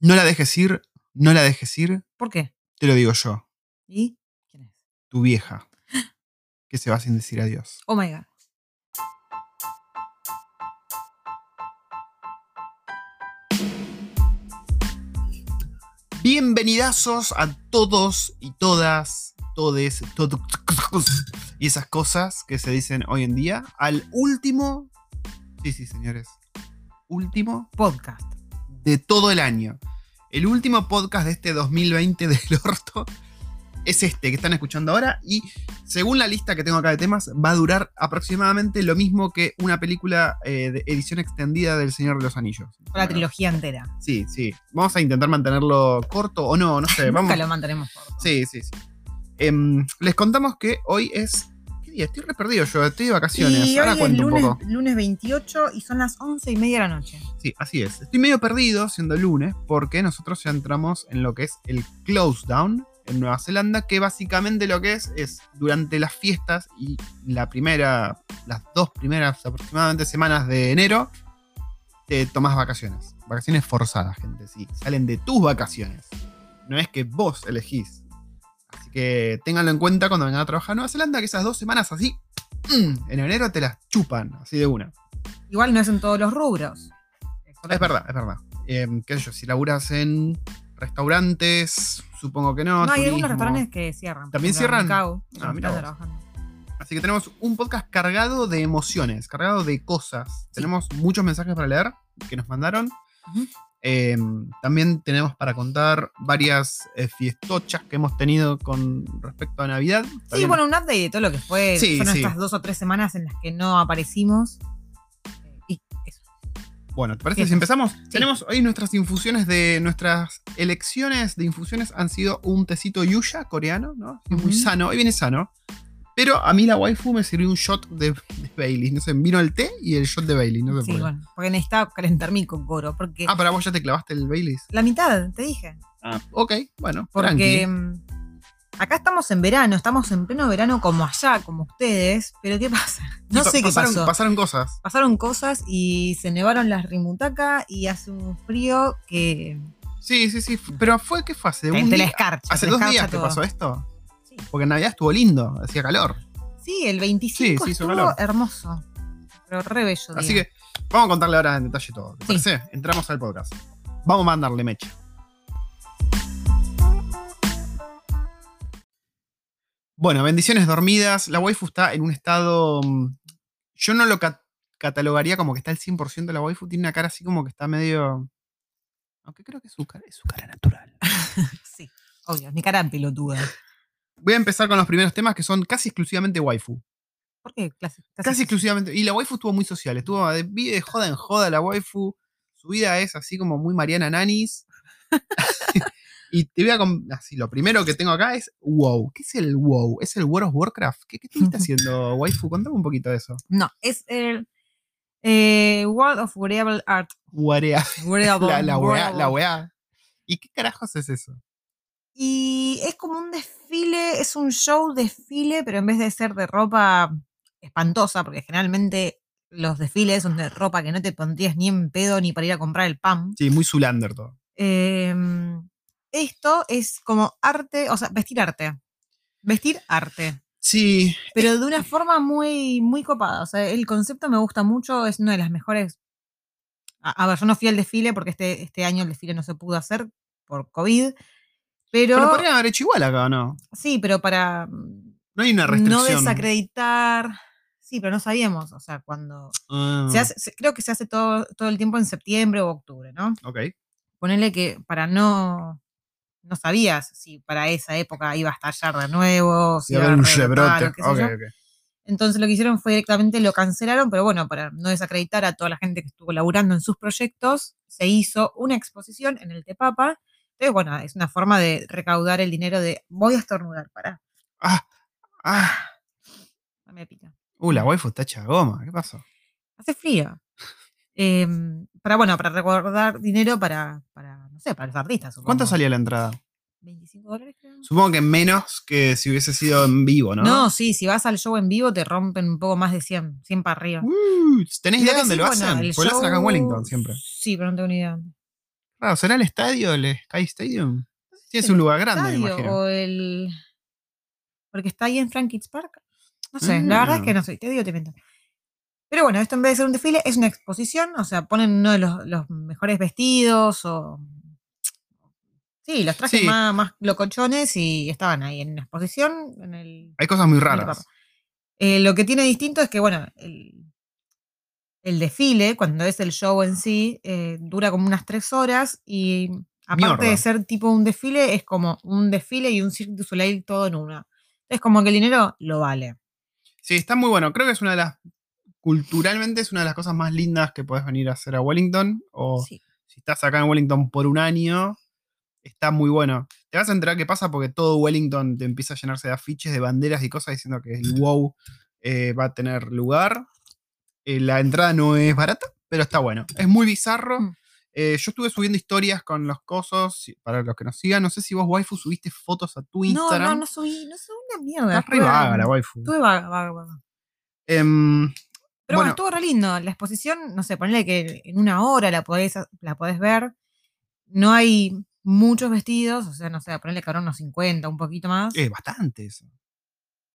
No la dejes ir, no la dejes ir, ¿Por qué? te lo digo yo, ¿Y? ¿Quién es? tu vieja, que se va sin decir adiós. Oh my god. Bienvenidazos a todos y todas, todes, todos y esas cosas que se dicen hoy en día al último, sí, sí, señores, último Podcast. De todo el año. El último podcast de este 2020 del orto es este que están escuchando ahora y según la lista que tengo acá de temas va a durar aproximadamente lo mismo que una película eh, de edición extendida del Señor de los Anillos. La trilogía entera. Sí, sí. Vamos a intentar mantenerlo corto o no, no sé. Nunca Vamos. lo mantenemos corto. Sí, sí, sí. Em, les contamos que hoy es. ¿Qué día? Estoy re perdido yo, estoy de vacaciones. Y Ahora hoy es cuento lunes, un poco. lunes 28 y son las 11 y media de la noche. Sí, así es. Estoy medio perdido siendo lunes porque nosotros ya entramos en lo que es el close down en Nueva Zelanda, que básicamente lo que es es durante las fiestas y la primera, las dos primeras aproximadamente semanas de enero, te tomas vacaciones. Vacaciones forzadas, gente, sí. Salen de tus vacaciones. No es que vos elegís. Así que ténganlo en cuenta cuando vengan a trabajar a Nueva Zelanda, que esas dos semanas así, mm, en enero te las chupan, así de una. Igual no es en todos los rubros. Es verdad, es verdad. Eh, qué sé yo, si laburas en restaurantes, supongo que no. No, hay algunos restaurantes que cierran. ¿También cierran? Ah, mira. Así que tenemos un podcast cargado de emociones, cargado de cosas. Tenemos muchos mensajes para leer que nos mandaron. Ujú. Eh, también tenemos para contar varias eh, fiestochas que hemos tenido con respecto a Navidad. Sí, También- bueno, un update de todo lo que fue. Sí, Fueron sí. estas dos o tres semanas en las que no aparecimos. Y eso. Bueno, ¿te parece si empezamos? Tenemos hoy nuestras infusiones de. Nuestras elecciones de infusiones han sido un tecito yuya coreano, ¿no? Sí, Muy sano, hoy viene sano. Pero a mí la waifu me sirvió un shot de, de Bailey. No sé, vino el té y el shot de Bailey. No sé Sí, por qué. bueno, porque necesitaba calentar mi cocoro. Porque Ah, para vos ya te clavaste el Bailey. la mitad, te dije. Ah, ok, bueno. Porque tranqui. mm, acá estamos en verano, estamos en pleno verano como allá, como ustedes. Pero ¿qué pasa? No sé qué pasaron, pasó. Pasaron cosas. Pasaron cosas y se nevaron las rimutacas y hace un frío que Sí, sí, sí. Pero fue, ¿qué fue? ¿Hace te, un te la día? escarcha. ¿Hace te dos escarcha días que todo. pasó esto? Porque en Navidad estuvo lindo, hacía calor. Sí, el 25 Sí, sí, hizo estuvo calor. hermoso. Pero re bello. Así que vamos a contarle ahora en detalle todo. ¿Te Sí. parece? Entramos al podcast. Vamos a mandarle mecha. Bueno, bendiciones dormidas. La waifu está en un estado. mm, Yo no lo ca- catalogaría como que está al 100% de la waifu. Tiene una cara así como que está medio. Aunque creo que es su cara, es su cara natural. Sí, obvio, mi cara pelotuda. Voy a empezar con los primeros temas que son casi exclusivamente waifu. ¿Por qué? Casi, Casi exclusivamente. Y la waifu estuvo muy social. Estuvo de, de joda en joda la waifu. Su vida es así como muy Mariana Nanis. y te voy a. Así, lo primero que tengo acá es WoW. ¿Qué es el WoW? ¿Es el World of Warcraft? ¿Qué, qué estuviste haciendo, waifu? Contame un poquito de eso. No, es el eh, World of Wearable Art. Warea. Wearable, La, la wearable. La weá. ¿Y qué carajos es eso? Y es como un desfile, es un show desfile, pero en vez de ser de ropa espantosa, porque generalmente los desfiles son de ropa que no te pondrías ni en pedo ni para ir a comprar el pan. Sí, muy Zulander todo. em, esto es como arte, o sea, vestir arte. Vestir arte. Sí. Pero de una forma muy, muy copada. O sea, el concepto me gusta mucho, es una de las mejores. A, a ver, yo no fui al desfile porque este, este año el desfile no se pudo hacer por COVID. Pero, Pero podrían haber hecho igual acá, ¿o no? sí, pero para No hay una no restricción. desacreditar. Sí, pero no sabíamos. O sea, cuando. Ah, Se hace, se- creo que se hace todo, todo el tiempo en septiembre o octubre, ¿no? ok. Ponele que para no. No sabías si para esa época iba a estallar de nuevo, si Y a iba ver un rebrote. o qué sé Ok, yo. ok. Entonces lo que hicieron fue directamente lo cancelaron, pero bueno, para no desacreditar a toda la gente que estuvo laburando en sus proyectos, se hizo una exposición en el Tepapa. Entonces, bueno, es una forma de recaudar el dinero de voy a estornudar, para, Ah, ah. no me pica. Uh, la waifu está hecha goma. ¿Qué pasó? Hace frío. Em, para, bueno, para recaudar dinero para, para, no sé, para los artistas. supongo. ¿Cuánto salía la entrada? 25 dólares, creo. Supongo que menos que si hubiese sido en vivo, ¿no? ¿no? sí, si vas al show en vivo te rompen un poco más de 100, 100 para arriba. Uh, ¿Tenés idea que dónde sí, lo bueno, hacen? Porque lo hacen acá en show- Wellington siempre. Sí, pero no tengo ni idea. dónde. ¿Será el estadio, el Sky Stadium? Sí, es un lugar grande, me imagino. O el. Porque está ahí en Frankie's Park. No sé, la verdad es que Ah. no sé, te digo, te miento. Pero bueno, esto en vez de ser un desfile, es una exposición, o sea, ponen uno de los, los mejores vestidos o. Sí, los trajes Sí. más, más locochones y estaban ahí en una exposición. En el, Hay cosas muy raras. Eh, lo que tiene distinto es que, bueno, el, el desfile, cuando es el show en sí, eh, dura como unas tres horas y aparte de ser tipo un desfile, es como un desfile y un Cirque du Soleil todo en uno. Es como que el dinero lo vale. Sí, está muy bueno. Creo que es una de las. Culturalmente es una de las cosas más lindas que puedes venir a hacer a Wellington. O Sí. si estás acá en Wellington por un año, está muy bueno. Te vas a enterar qué pasa porque todo Wellington te empieza a llenarse de afiches, de banderas y cosas diciendo que el WoW eh, va a tener lugar. Eh, la entrada no es barata, pero está bueno. Es muy bizarro. Mm. Eh, yo estuve subiendo historias con los cosos, para los que nos sigan. No sé si vos, waifu, subiste fotos a tu No, Instagram. no, no subí, no subí una mierda. Estás re vaga la waifu. Estuve vaga, vaga, vaga. Em, Pero bueno, Bueno. estuvo re lindo. La exposición, no sé, ponle que en una hora la podés, la podés ver. No hay muchos vestidos, o sea, no sé, que habrá unos 50, un poquito más. es bastante eso.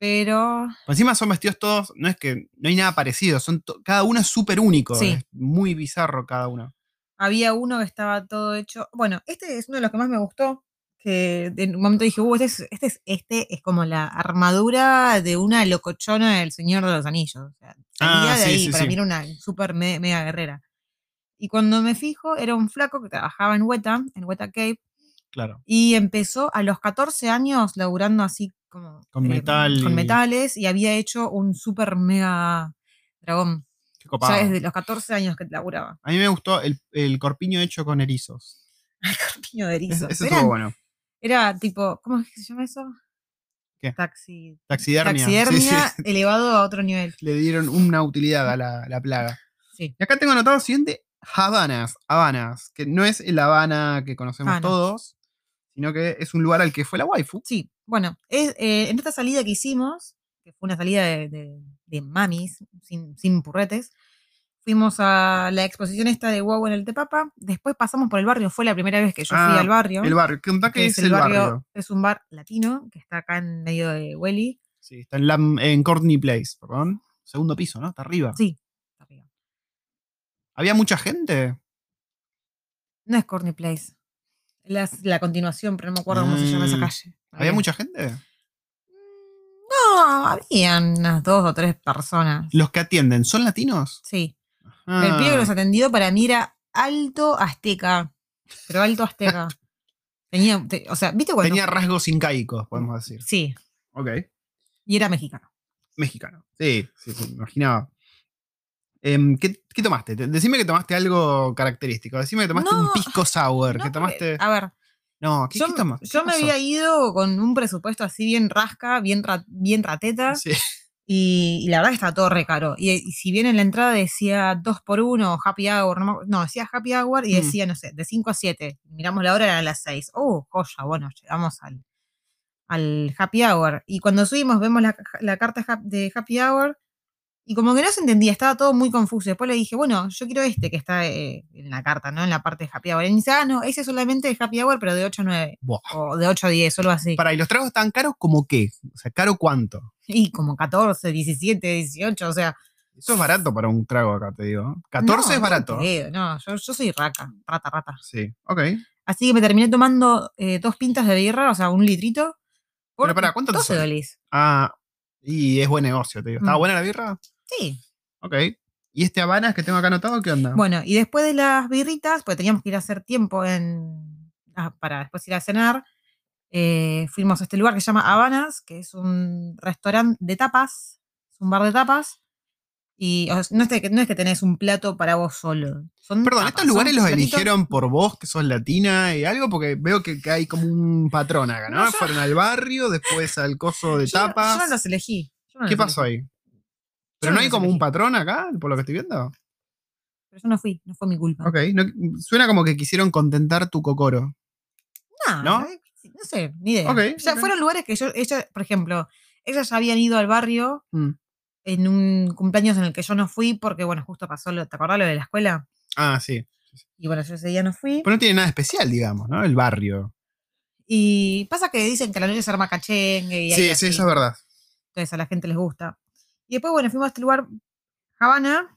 Pero Encima son vestidos todos, no es que no hay nada parecido, son cada uno es súper único, Sí. es muy bizarro cada uno. había uno que estaba todo hecho. Bueno, este es uno de los que más me gustó. Que en un momento dije, uh, este es, este es, este es como la armadura de una locochona del Señor de los Anillos. O sea, salía Ah, de sí, ahí, sí, para mí era una super me- mega guerrera. Y cuando me fijo, era un flaco que trabajaba en Weta, en Weta Cape, Claro. y empezó a los 14 años laburando así como Con eh, metal con metales y había hecho un super mega dragón. Qué Ya copado. desde los 14 años que laburaba. A mí me gustó el, el corpiño hecho con erizos. Corpiño de Es- erizos. Ese Eran- estuvo bueno. Era tipo, ¿cómo es que se llama eso? ¿Qué? Taxi, Taxidermia. taxidermia Sí, sí. elevado a otro nivel. Le dieron una utilidad a la, la plaga. Sí. Y acá tengo anotado lo siguiente: Habanas. Habanas. Que no es el Habana que conocemos no. todos, sino que es un lugar al que fue la waifu. Sí, bueno, es, eh, en esta salida que hicimos, que fue una salida de, de- de mamis, sin, sin purretes, fuimos a la exposición esta de WoW en el Tepapa, después pasamos por el barrio, fue la primera vez que yo fui Ah, al barrio. El barrio. ¿Qué, que qué es el barrio? Es un bar latino que está acá en medio de Welly. Sí, está en, en Courtney Place, perdón. Segundo piso, ¿no? Está arriba. Sí, está arriba. ¿Había mucha gente? No es Corny Place. La, la continuación, pero no me acuerdo cómo se llama esa Mm. calle. ¿Había mucha gente? No, habían unas dos o tres personas. ¿Los que atienden son latinos? Sí. Ah, El pibe que nos atendió para mí era alto azteca. Pero alto azteca. Tenía, te- o sea, ¿viste cuando? tenía rasgos incaicos, podemos decir. Sí, Ok. y era mexicano. Mexicano. Sí, sí, imaginaba. Em, ¿qué, qué tomaste? Te- Decime que tomaste algo característico. Decime que tomaste un No, pisco sour. No, que tomaste. A ver, No, ¿qué, yo, qué tomaste? yo ¿Qué me pasó? había ido con un presupuesto así bien rasca, bien, ra- bien rateta, Sí. y, y la verdad que estaba todo re caro. Y, y si bien en la entrada decía 2 por 1 happy hour, no, no, decía happy hour y Mm. decía, no sé, de 5 a 7. Miramos la hora, eran las 6. Oh, joya, bueno, llegamos al, al happy hour. Y cuando subimos, vemos la, la carta de happy hour. Y como que no se entendía, estaba todo muy confuso. Después le dije, bueno, yo quiero este que está eh, en la carta, ¿no? En la parte de happy hour. Y me dice, ah, no, ese es solamente de happy hour, pero de 8 a 9. Buah. O de 8 a 10, solo así. Para, ¿y los tragos tan caros como qué? O sea, ¿caro cuánto? Y como 14, 17, 18, o sea. Eso es barato para un trago acá, te digo. 14 no, es no barato. creo, No, yo, yo soy raca, rata, rata. Sí, ok. Así que me terminé tomando eh, dos pintas de birra, o sea, un litrito. Por Pero pará, ¿cuánto te 12 sale? dólares. Ah, y es buen negocio, te digo. ¿Estaba Mm. buena la birra? Sí. Ok. ¿Y este Habanas que tengo acá anotado, qué onda? Bueno, y después de las birritas, pues teníamos que ir a hacer tiempo en, ah, para después ir a cenar, eh, fuimos a este lugar que se llama Habanas, que es un restaurante de tapas, es un bar de tapas. Y o sea, no, es que, no es que tenés un plato para vos solo. Son Perdón, tapas, ¿estos lugares los platitos- eligieron por vos, que sos latina y algo? Porque veo que, que hay como un patrón acá, ¿no? No, yo- Fueron al barrio, después al coso de Yo tapas. Yo no los elegí. yo no ¿Qué los pasó elegí. ahí? ¿Pero no hay como un patrón acá, por lo que estoy viendo? Pero yo no fui, no fue mi culpa. Ok, suena como que quisieron contentar tu cocoro. No, ¿No? no, no sé, ni idea. Ok, o sea, fueron lugares que yo, ella, por ejemplo, ellas habían ido al barrio Mm. En un cumpleaños en el que yo no fui porque, bueno, justo pasó lo, ¿te acordás lo de la escuela? Ah, sí. Y bueno, yo ese día no fui. Pero no tiene nada especial, digamos, ¿no? El barrio. Y pasa que dicen que a la noche se arma cachengue. Y Sí, sí, así. eso es verdad. Entonces a la gente les gusta. Y después, bueno, fuimos a este lugar, Habana,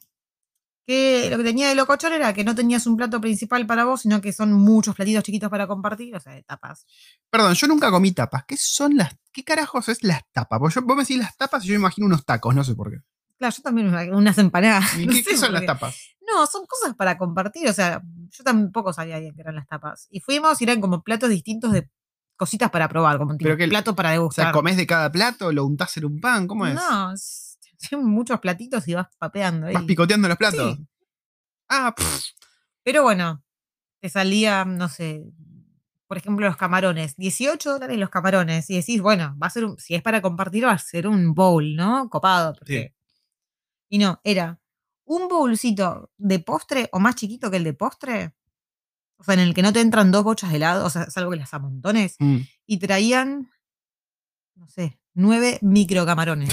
que lo que tenía de locochón era que no tenías un plato principal para vos, sino que son muchos platitos chiquitos para compartir, o sea, de tapas. Perdón, yo nunca comí tapas. ¿Qué son las. ¿Qué carajos es las tapas? Porque yo, vos me decís las tapas y yo me imagino unos tacos, no sé por qué. Claro, yo también unas empanadas. ¿Y no ¿Qué, qué son las qué. tapas? No, son cosas para compartir, o sea, yo tampoco sabía bien que eran las tapas. Y fuimos y eran como platos distintos de cositas para probar, como un plato para O degustar. sea, ¿comés de cada plato? ¿Lo untás en un pan? ¿Cómo es? No, es- son muchos platitos y vas papeando. ¿Vas ahí. picoteando los platos? Sí. Ah, pff, Pero bueno, te salía, no sé, por ejemplo, los camarones, 18 dólares los camarones. Y decís, bueno, va a ser un- si es para compartir, va a ser un bowl, ¿no? Copado. porque- Y no, era un bowlcito de postre o más chiquito que el de postre. O sea, en el que no te entran dos bochas de helado, o sea, salvo que las amontones. mm. Y traían, no sé, nueve microcamarones.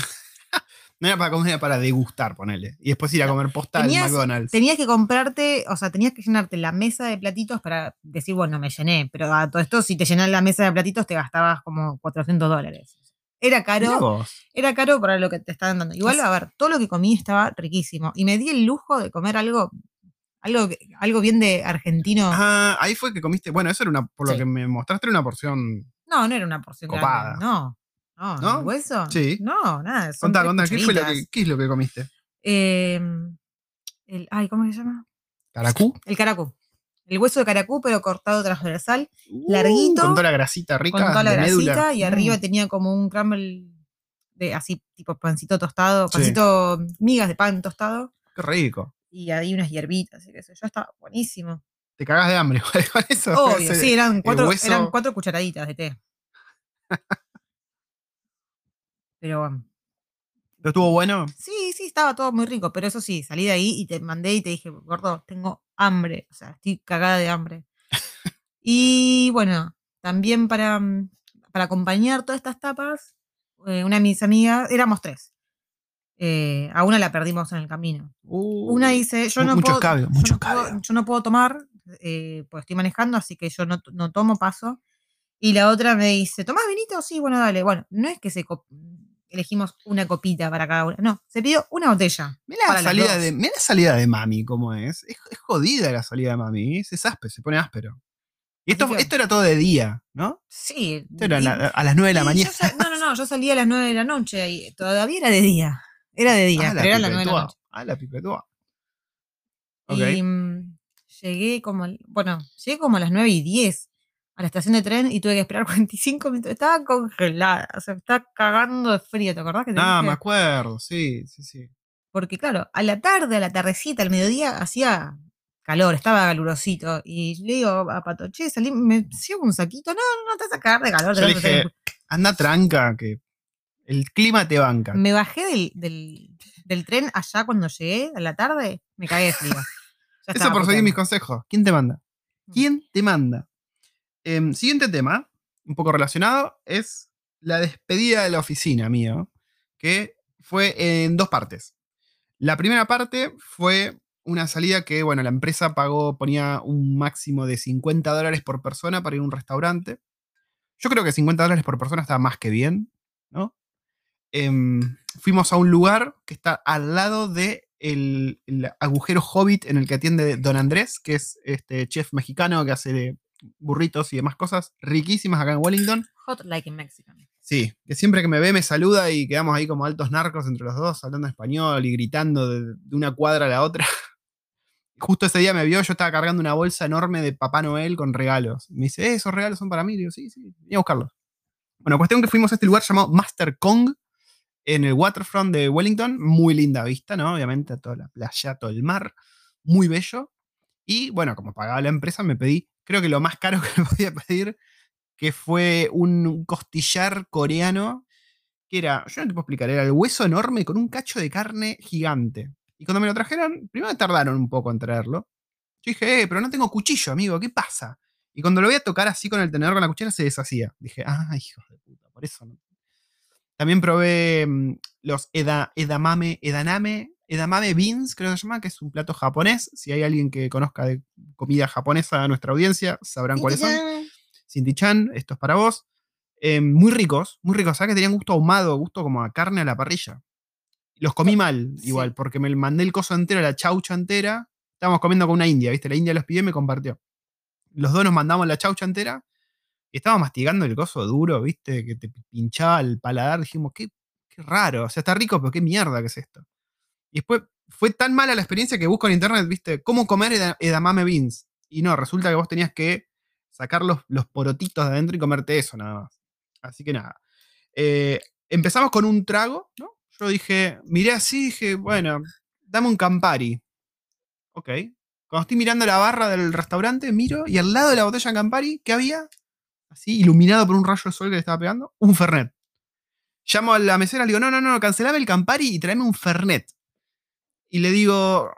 No era para comer, era para degustar, ponele. Y después ir a comer posta al Tenías- McDonald's. Tenías que comprarte, o sea, tenías que llenarte la mesa de platitos para decir, bueno, me llené. Pero a todo esto, si te llenas la mesa de platitos, te gastabas como 400 dólares. Era caro, era caro para lo que te estaban dando. Igual, a ver, todo lo que comí estaba riquísimo. Y me di el lujo de comer algo, algo, algo bien de argentino. Ah, ahí fue que comiste. Bueno, eso era una. Por lo Sí. que me mostraste, era una porción. No, no era una porción Copada. grande. No. No, ¿No? ¿el hueso? Sí. No, nada. Contá, contá, ¿qué, fue lo que. ¿qué es lo que comiste? Eh, el, ay, ¿cómo se llama? ¿Caracú? El caracú. El hueso de caracú, pero cortado transversal. Larguito, Uh, con toda la grasita rica. con toda la grasita y Mm. arriba tenía como un crumble de así tipo pancito tostado, Sí. pancito migas de pan tostado Qué rico. y ahí unas hierbitas y qué sé yo, está buenísimo. Te cagás de hambre igual con eso. Obvio, Ese- sí, eran cuatro, hueso- eran cuatro cucharaditas de té. Pero bueno, ¿Pero estuvo bueno? sí, sí, estaba todo muy rico, pero eso sí, salí de ahí y te mandé y te dije, gordo, tengo hambre, o sea, estoy cagada de hambre. y bueno, también para, mm, para acompañar todas estas tapas, eh, una de mis amigas, éramos tres. Eh, a una la perdimos en el camino. Una dice, yo no puedo, escabio, yo no puedo- yo no puedo tomar, eh, porque estoy manejando, así que yo no, no tomo paso. Y la otra me dice, ¿tomás vinito? Sí, bueno, dale. Bueno, no es que se elegimos una copita para cada una, no, se pidió una botella. Mira la, salida de, mirá la salida de mami, cómo es. Es, es jodida la salida de mami. Es, es áspero, se pone áspero. Y esto, que- esto era todo de día, ¿no? Sí. Esto era y- la- a las 9 de la mañana. no, no, no, yo salí a las 9 de la noche y todavía era de día. Era de día, Ah, pero era las 9 de la noche. Ah, la pipetúa. Ok. Y mm, llegué como, bueno, llegué como a las 9 y 10 a la estación de tren y tuve que esperar 45 minutos. Estaba congelada, o sea, estaba cagando de frío, ¿te acordás que te Ah, dije? me acuerdo, sí, sí, sí. Porque claro, a la tarde, a la tardecita, al mediodía, hacía calor, estaba calurosito. Y le digo a Pato, che, salí, me llevo un saquito. No, no, no te vas a cagar de calor. Yo le dije, anda tranca, que el clima te banca. Me bajé del, del, del tren allá cuando llegué, a la tarde, me cagué de frío. Eso por seguir mis consejos. ¿Quién te manda? Mm. ¿Quién te manda? Em, siguiente tema, un poco relacionado, es la despedida de la oficina mío, que fue en dos partes. La primera parte fue una salida que, bueno, la empresa pagó, ponía un máximo de 50 dólares por persona para ir a un restaurante. Yo creo que 50 dólares por persona está más que bien, ¿no? Em, fuimos a un lugar que está al lado de el, agujero hobbit en el que atiende Don Andrés, que es este chef mexicano que hace de burritos y demás cosas riquísimas acá en Wellington. Hot like in Mexican. Sí, que siempre que me ve me saluda y quedamos ahí como altos narcos entre los dos, hablando español y gritando de, de una cuadra a la otra. Justo ese día me vio, yo estaba cargando una bolsa enorme de Papá Noel con regalos. Me dice, "Eh, esos regalos son para mí. Y digo, sí, sí, voy a buscarlos. Bueno, cuestión que fuimos a este lugar llamado Master Kong, en el waterfront de Wellington. Muy linda vista, ¿no? Obviamente, toda la playa, todo el mar. Muy bello. Y bueno, como pagaba la empresa, me pedí, creo que lo más caro que me podía pedir, que fue un costillar coreano, que era, yo no te puedo explicar, era el hueso enorme con un cacho de carne gigante. Y cuando me lo trajeron, primero tardaron un poco en traerlo. Yo dije, eh, pero no tengo cuchillo, amigo, ¿qué pasa? Y cuando lo voy a tocar así con el tenedor con la cuchara, se deshacía. Dije, ah, hijos de puta, por eso no. También probé mm, los eda- edamame, edaname edamame beans, creo que se llama, que es un plato japonés. Si hay alguien que conozca de comida japonesa a nuestra audiencia, sabrán cuáles son. Cinti-chan, esto es para vos. Eh, muy ricos, muy ricos. ¿Sabes que tenían gusto ahumado, gusto como a carne a la parrilla? Los comí mal, Sí. igual, porque me mandé el coso entero, la chaucha entera. Estábamos comiendo con una india, ¿viste? La india los pidió y me compartió. Los dos nos mandamos la chaucha entera y estábamos mastigando el coso duro, ¿viste? Que te pinchaba el paladar. Dijimos, qué, qué raro. O sea, está rico, pero qué mierda que es esto. Y después fue tan mala la experiencia que busco en internet, ¿viste? ¿Cómo comer eda- edamame beans? Y no, resulta que vos tenías que sacar los, los porotitos de adentro y comerte eso nada más. Así que nada. Eh, empezamos con un trago, ¿no? Yo dije, miré así, dije, bueno, dame un Campari. Ok. Cuando estoy mirando la barra del restaurante, miro y al lado de la botella de Campari, ¿qué había? Así, iluminado por un rayo de sol que le estaba pegando, un Fernet. Llamo a la mesera, le digo, no, no, no, cancelame el Campari y tráeme un Fernet. Y le digo,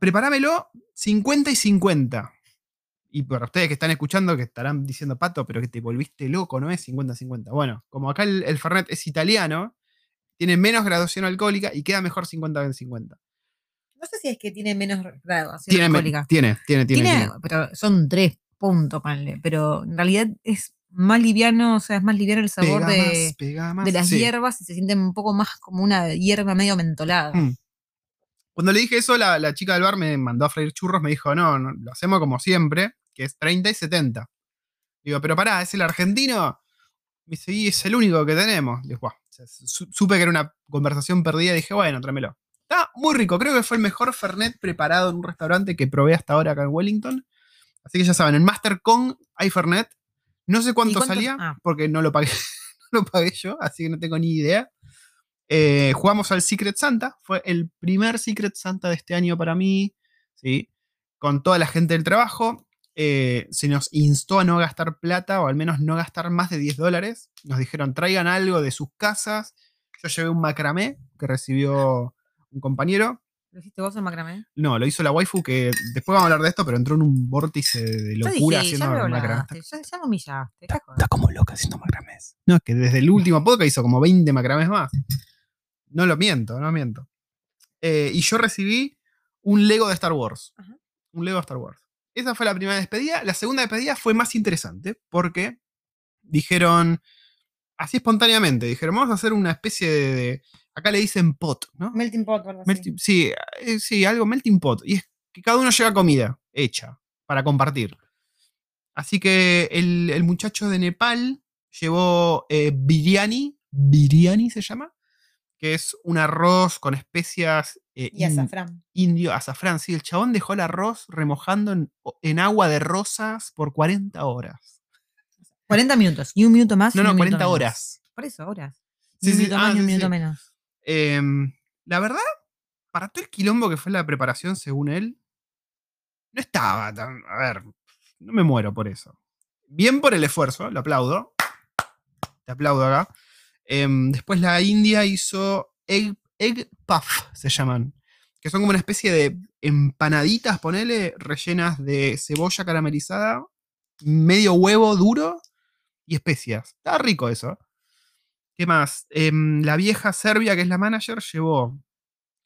prepáramelo 50 y 50. Y para ustedes que están escuchando, que estarán diciendo, Pato, pero que te volviste loco, ¿no es 50-50? Bueno, como acá el, el Fernet es italiano, tiene menos graduación alcohólica y queda mejor 50-50. No sé si es que tiene menos graduación Tiene, alcohólica. tiene, tiene, tiene, Tiene, pero son tres puntos, ponle, pero en realidad es más liviano, o sea, es más liviano el sabor Pega de, más, pega más. de las Sí. hierbas y se siente un poco más como una hierba medio mentolada. Mm. Cuando le dije eso, la, la chica del bar me mandó a freír churros, me dijo, no, no, lo hacemos como siempre, que es 30 y 70. Digo, pero pará, ¿es el argentino? Me dice, y es el único que tenemos. Digo, "Buah". O sea, su- supe que era una conversación perdida y dije, bueno, tráemelo. Está muy rico, creo que fue el mejor Fernet preparado en un restaurante que probé hasta ahora acá en Wellington. Así que ya saben, en Master Con hay Fernet. No sé cuánto, cuánto- salía, ah. porque no lo pagué, no lo pagué yo, así que no tengo ni idea. Eh, jugamos al Secret Santa. Fue el primer Secret Santa de este año para mí. ¿sí? Con toda la gente del trabajo. Eh, se nos instó a no gastar plata o al menos no gastar más de 10 dólares. Nos dijeron traigan algo de sus casas. Yo llevé un macramé que recibió un compañero. ¿Lo hiciste vos en macramé? No, lo hizo la waifu que después vamos a hablar de esto, pero entró en un vórtice de Ya locura dije, ya haciendo me macramé. ya, ya me humillaste. Está, está como loca haciendo macramés. No, es que desde el último podcast hizo como 20 macramés más. No lo miento, no miento. Eh, y yo recibí un Lego de Star Wars. Ajá. Un Lego de Star Wars. Esa fue la primera despedida. La segunda despedida fue más interesante porque dijeron, así espontáneamente, dijeron, vamos a hacer una especie de... de- acá le dicen pot, ¿no? Melting pot. Melting- sí, eh, sí, algo melting pot. Y es que cada uno lleva comida hecha para compartir. Así que el, el muchacho de Nepal llevó eh, biryani, biryani se llama, que es un arroz con especias eh, Y in- azafrán. indio, azafrán. Sí, el chabón dejó el arroz remojando en, en agua de rosas por 40 horas. 40 minutos. Y un minuto más. No, no, un minuto 40 menos. horas. Por eso, horas. Sí, un sí, minuto ah, más y un minuto menos. Em, la verdad, para todo el quilombo que fue la preparación, según él, no estaba tan. A ver, no me muero por eso. Bien por el esfuerzo, lo aplaudo. Te aplaudo acá. Em, después la India hizo egg, egg puff, se llaman. Que son como una especie de empanaditas, ponele, rellenas de cebolla caramelizada, medio huevo duro y especias. Está rico eso. ¿Qué más? Em, la vieja serbia, que es la manager, llevó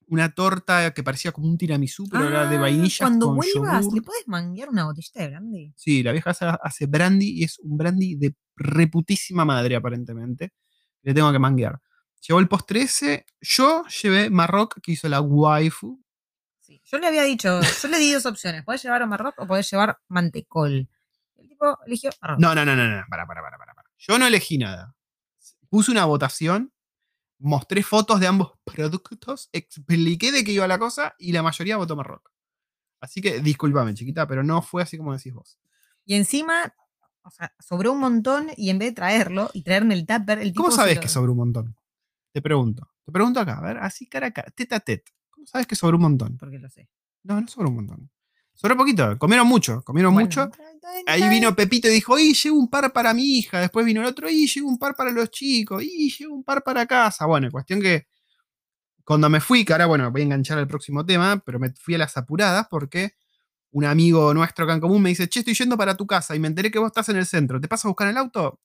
una torta que parecía como un tiramisú, pero era de Ah, vainilla Cuando con vuelvas, yogur. ¿le puedes manguear una botellita de brandy? Sí, la vieja hace, hace brandy y es un brandy de reputísima madre, aparentemente. Le tengo que manguear. Llevó el postre ese. Yo llevé Marroc, que hizo la waifu. Sí. Yo le había dicho, yo le di dos opciones. Podés llevar Marroc o podés llevar mantecol. El tipo eligió Marroc. No, no, no, no, no. Para, para, para, para. para. Yo no elegí nada. Puse una votación, mostré fotos de ambos productos, expliqué de qué iba la cosa y la mayoría votó Marroc. Así que discúlpame, chiquita, pero no fue así como decís vos. Y encima, o sea, sobró un montón y en vez de traerlo y traerme el tupper, el tipo. ¿Cómo sabes lo- que sobró un montón? Te pregunto. Te pregunto acá, a ver, así cara a cara, tete a tete. ¿Cómo sabes que sobró un montón? Porque lo sé. No, no sobró un montón. Sobró poquito, comieron mucho, comieron Bueno, mucho. Ahí vino. Pepito y dijo, y llevo un par para mi hija. Después vino el otro, y llevo un par para los chicos. Y llevo un par para casa. Bueno, cuestión que cuando me fui, que ahora, bueno, voy a enganchar al próximo tema, pero me fui a las apuradas porque un amigo nuestro acá en común me dice, che, estoy yendo para tu casa y me enteré que vos estás en el centro. ¿Te paso a buscar el auto?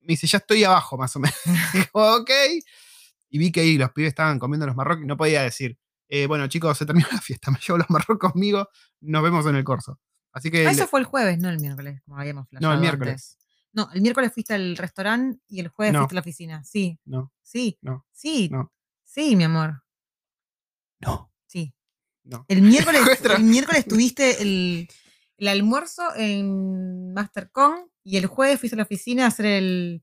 Me dice, ya estoy abajo, más o menos. Digo, ok. Y vi que ahí los pibes estaban comiendo los marrocos y no podía decir, eh, bueno, chicos, se terminó la fiesta, me llevo los marrón conmigo, nos vemos en el corso. Así que. Ah, le- eso fue el jueves, no el miércoles, como habíamos No, el miércoles. antes. No, el miércoles fuiste al restaurante y el jueves No. fuiste a la oficina. Sí, No, sí, no, sí, no. sí, mi amor. no. No. El miércoles, el miércoles tuviste el, el almuerzo en MasterCon y el jueves fuiste a la oficina a hacer el,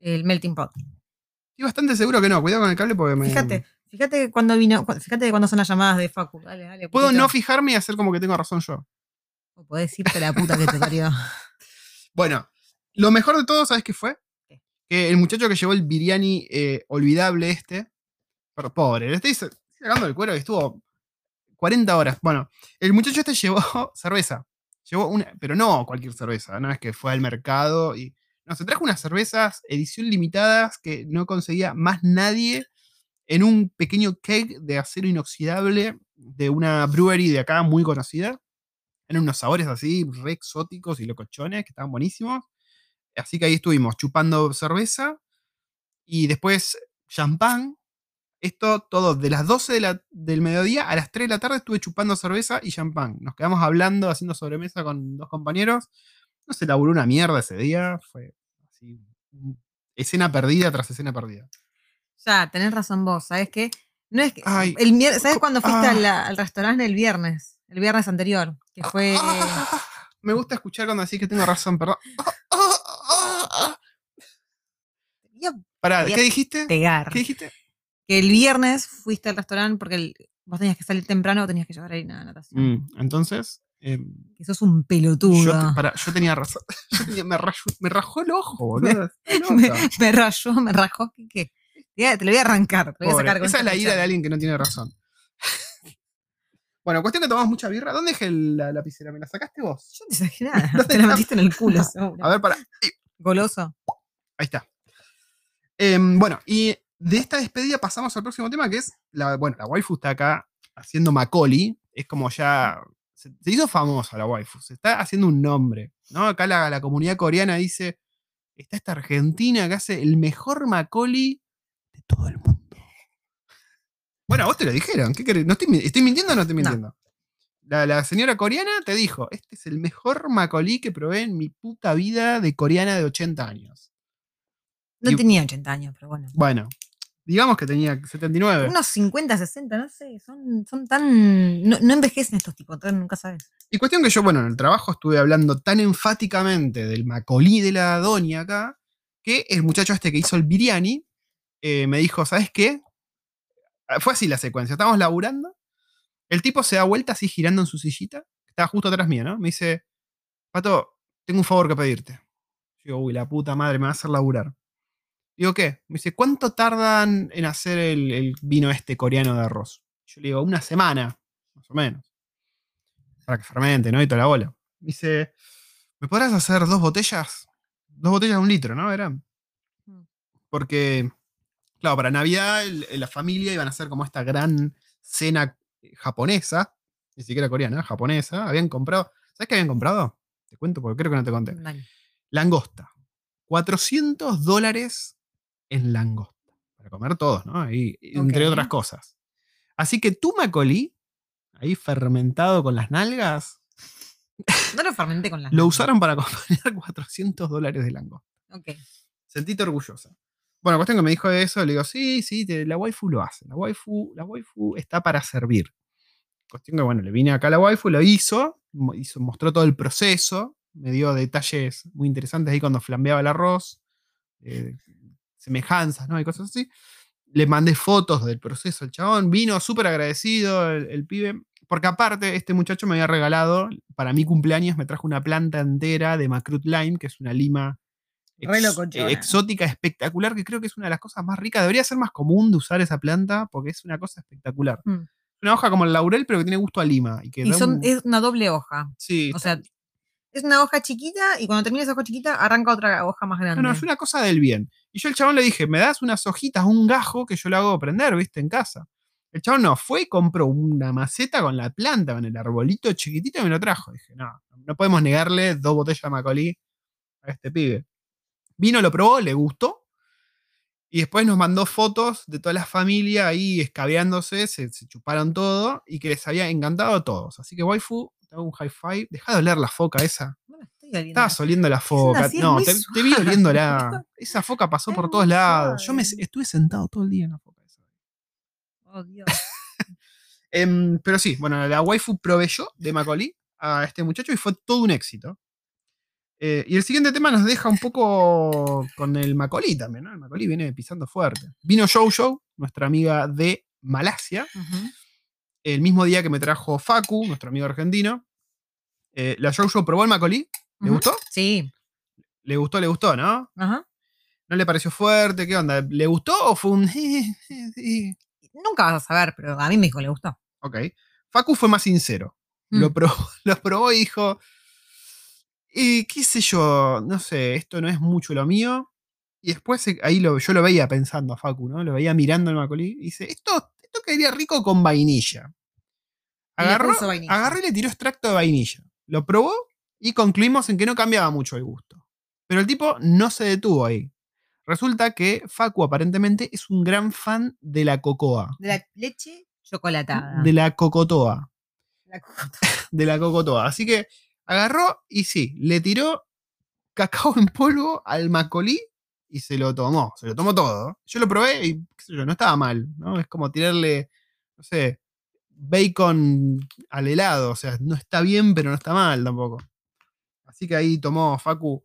el melting pot. Estoy bastante seguro que no. Cuidado con el cable porque me. Fíjate, fíjate cuando vino, fíjate cuando son las llamadas de Facu. Dale, dale. Puedo no fijarme y hacer como que tengo razón yo. O podés irte la puta que te parió. Bueno, lo mejor de todo, ¿sabes qué fue? ¿Qué? Que el muchacho que llevó el biryani eh, olvidable este, pero pobre, le estoy sa- sacando el cuero que estuvo 40 horas. Bueno, el muchacho este llevó cerveza. Llevó una, pero no cualquier cerveza, no es que fue al mercado y. No, se trajo unas cervezas edición limitadas que no conseguía más nadie en un pequeño keg de acero inoxidable de una brewery de acá muy conocida. Eran unos sabores así, re exóticos y locochones, que estaban buenísimos. Así que ahí estuvimos chupando cerveza y después champán. Esto todo de las 12 de la- del mediodía a las 3 de la tarde estuve chupando cerveza y champán. Nos quedamos hablando, haciendo sobremesa con dos compañeros. No se laburó una mierda ese día. Fue así, escena perdida tras escena perdida. Ya, tenés razón vos, ¿sabes qué? No es que. Ay, el ¿Sabes cuándo fuiste ah. al, al restaurante el viernes? El viernes anterior, que fue. Ah, me gusta escuchar cuando decís que tengo razón, perdón. Ah, ah, ah, ah. Pará, ¿qué dijiste? pegar. ¿Qué dijiste? Que el viernes fuiste al restaurante porque el- vos tenías que salir temprano o tenías que llevar a Irina a natación. Mm, entonces, em, Que sos un pelotudo. yo, te- pará, yo tenía razón. Yo tenía- me, rayó- me rajó el ojo, boludo. Me, me rayó, me rajó. ¿Qué? qué? Te te lo voy a arrancar. Te lo voy a Pobre, sacar con Esa es la ira de alguien que no tiene razón. bueno, cuestión que tomamos mucha birra. ¿Dónde dejé la lapicera? ¿Me la sacaste vos? Yo no te saqué nada. ¿Dónde Te la metiste en el culo, seguro. A ver, para. Goloso. Ahí está. Em, bueno, y de esta despedida pasamos al próximo tema, que es, la, bueno, la waifu está acá haciendo Macaulay, es como ya, se, se hizo famosa la waifu, se está haciendo un nombre, ¿no? Acá la, la comunidad coreana dice, está esta argentina que hace el mejor Macaulay de todo el mundo. Bueno, a vos te lo dijeron, ¿qué querés? ¿No estoy, mi- ¿Estoy mintiendo o no estoy No. mintiendo? La, la señora coreana te dijo, este es el mejor Macaulay que probé en mi puta vida de coreana de 80 años. No Y- tenía 80 años, pero bueno. Bueno, digamos que tenía 79. Unos 50, 60, no sé. Son, son tan. No, no envejecen estos tipos, nunca sabes. Y cuestión que yo, bueno, en el trabajo estuve hablando tan enfáticamente del macolí de la doña acá, que el muchacho este que hizo el biryani eh, me dijo, ¿sabes qué? Ah, Fue así la secuencia, estábamos laburando, el tipo se da vuelta así girando en su sillita, estaba justo atrás mío, ¿no? Me dice, Pato, tengo un favor que pedirte. Yo digo, uy, la puta madre, me va a hacer laburar. Digo, ¿qué? Me dice, ¿cuánto tardan en hacer el, el vino este coreano de arroz? Yo le digo, una semana, más o menos. Para que fermente, ¿no? Y toda la bola. Me dice, ¿me podrás hacer dos botellas? Dos botellas de un litro, ¿no? Eran. Mm. Porque, claro, para Navidad el- la familia iban a hacer como esta gran cena japonesa, ni siquiera coreana, japonesa. Habían comprado, ¿sabes qué habían comprado? Te cuento porque creo que no te conté. Dale. Langosta. 400 dólares en langosta. Para comer todos, ¿no? Y, entre otras cosas. Así que tu macolí, ahí fermentado con las nalgas, No lo fermenté con las lo usaron para acompañar 400 dólares de langosta. Ok. Sentite orgullosa. Bueno, cuestión que me dijo eso, le digo, sí, sí, te- la waifu lo hace. La waifu, la waifu está para servir. Cuestión que, bueno, le vine acá a la waifu, lo hizo, hizo, mostró todo el proceso, me dio detalles muy interesantes ahí cuando flambeaba el arroz, eh, semejanzas, ¿no? Y cosas así. Le mandé fotos del proceso al chabón, vino súper agradecido el, el pibe, porque aparte este muchacho me había regalado, para mi cumpleaños me trajo una planta entera de Macrut Lime, que es una lima ex- eh, exótica, espectacular, que creo que es una de las cosas más ricas. Debería ser más común de usar esa planta porque es una cosa espectacular. Mm. Una hoja como el laurel, pero que tiene gusto a lima. Y, que Y son, un- es una doble hoja. sí, O sea, es una hoja chiquita y cuando termina esa hoja chiquita arranca otra hoja más grande. no, no, es una cosa del bien. Y yo al chabón le dije, me das unas hojitas, un gajo que yo lo hago prender, viste, en casa. El chabón no, fue y compró una maceta con la planta, con el arbolito chiquitito y me lo trajo. Dije, no, no podemos negarle dos botellas de Macaulay a este pibe. Vino, lo probó, le gustó. Y después nos mandó fotos de toda la familia ahí escabeándose, se, se chuparon todo y que les había encantado a todos. Así que, waifu, te hago un high five. Deja de oler la foca esa. Estoy oliendo. Estabas oliendo la foca. es No, te, te vi oliéndola. Esa foca pasó Es por todos lados. Yo me, estuve sentado todo el día en la foca esa. Oh, Dios. Em, pero sí, bueno, la waifu proveyó de Macaulay a este muchacho y fue todo un éxito. Eh, y el siguiente tema nos deja un poco con el Macaulay también, ¿no? El Macaulay viene pisando fuerte. Vino Jojo, nuestra amiga de Malasia, Ujú. El mismo día que me trajo Facu, nuestro amigo argentino. Eh, la Jojo probó el Macaulay. ¿Le gustó? Sí. Le gustó, le gustó, ¿no? Ajá. ¿No le pareció fuerte? ¿Qué onda? ¿Le gustó o fue un... Nunca vas a saber, pero a mí me dijo que le gustó. Ok. Facu fue más sincero. Lo, Mm. probó, lo probó y dijo, y qué sé yo, no sé, esto no es mucho lo mío. Y después eh, ahí lo, yo lo veía pensando a Facu, ¿no? Lo veía mirando el Macaulay y dice, esto, quedaría rico con vainilla. Y Agarró, vainilla. agarró y le tiró extracto de vainilla. Lo probó y concluimos en que no cambiaba mucho el gusto. Pero el tipo no se detuvo ahí. Resulta que Facu aparentemente es un gran fan de la cocoa. De la leche chocolatada. De la cocotoa. La de la cocotoa. Así que agarró y sí, le tiró cacao en polvo al macolí y se lo tomó. Se lo tomó todo. Yo lo probé y qué sé yo, no estaba mal, ¿no? Es como tirarle, no sé, bacon al helado. O sea, no está bien, pero no está mal tampoco. Así que ahí tomó Facu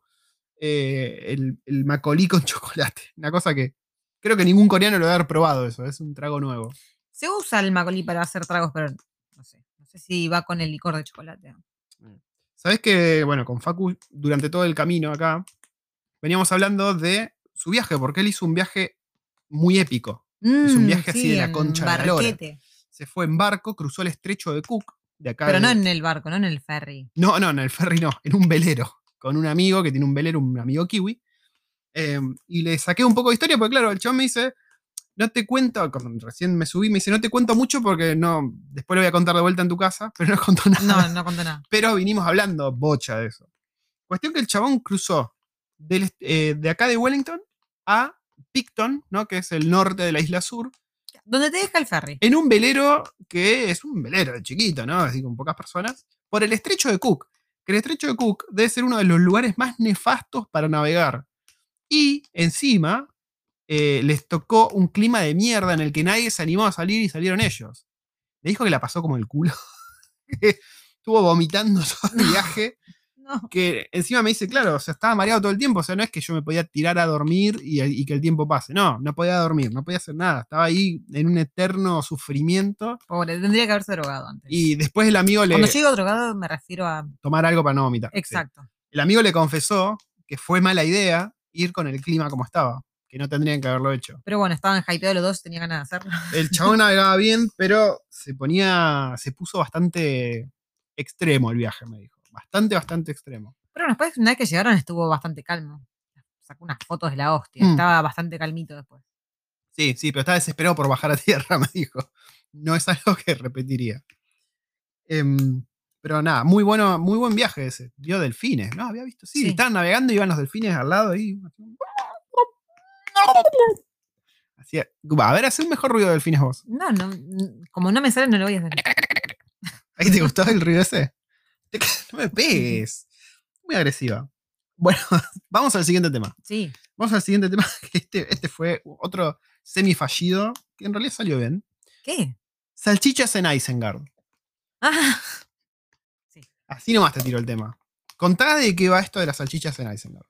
eh, el, el macolí con chocolate. Una cosa que creo que ningún coreano lo debe haber probado eso. Es un trago nuevo. Se usa el macolí para hacer tragos, pero no sé. No sé si va con el licor de chocolate. Sabes que, bueno, con Facu, durante todo el camino acá, veníamos hablando de su viaje, porque él hizo un viaje muy épico. un Mm, viaje así de la concha de la lora. Se fue en barco, cruzó el estrecho de Cook, de acá. Pero de- no en el barco, no en el ferry. no, no, en el ferry no, en un velero, con un amigo que tiene un velero, un amigo kiwi. Eh, y le saqué un poco de historia, porque claro, el chabón me dice, no te cuento, cuando recién me subí, me dice, no te cuento mucho porque no, después lo voy a contar de vuelta en tu casa, pero no contó nada. No, no contó nada. pero vinimos hablando bocha de eso. Cuestión que el chabón cruzó del eh, de acá de Wellington a Picton, ¿no? que es el norte de la isla sur, ¿Dónde te deja el ferry? en un velero que es un velero chiquito, ¿no? así con pocas personas, por el estrecho de Cook. Que el estrecho de Cook debe ser uno de los lugares más nefastos para navegar. Y encima eh, les tocó un clima de mierda en el que nadie se animó a salir y salieron ellos. Le dijo que la pasó como el culo. Estuvo vomitando todo el viaje. No. que encima me dice, claro, o sea, estaba mareado todo el tiempo, o sea, no es que yo me podía tirar a dormir y, y que el tiempo pase, no, no podía dormir, no podía hacer nada, estaba ahí en un eterno sufrimiento Pobre, tendría que haberse drogado antes. y después el amigo le Cuando llego drogado me refiero a. tomar algo para no vomitar. sí. Exacto. El amigo le confesó que fue mala idea ir con el clima como estaba, que no tendrían que haberlo hecho. Pero bueno, estaban hypeados los dos, tenía ganas de hacerlo. El chabón navegaba bien, pero se ponía, se puso bastante extremo el viaje, me dijo. Bastante, bastante extremo. Pero después, una vez que llegaron, estuvo bastante calmo. Sacó unas fotos de la hostia. Mm. Estaba bastante calmito después. Sí, sí, pero estaba desesperado por bajar a tierra, me dijo. No es algo que repetiría. Em, pero nada, muy bueno, muy buen viaje ese. Vio delfines, ¿no? Había visto, sí, Sí. estaban navegando y iban los delfines al lado ahí. Hacía, va, a ver, hace un mejor ruido de delfines vos. No, no, como no me sale, no lo voy a hacer. ¿Ahí te gustó el ruido ese? No me pegues. Muy agresiva. Bueno, vamos al siguiente tema. Sí. Vamos al siguiente tema. Este, este fue otro semifallido, que en realidad salió bien. ¿Qué? Salchichas en Isengard. Ah, Así nomás te tiro el tema. Contá de qué va esto de las salchichas en Isengard.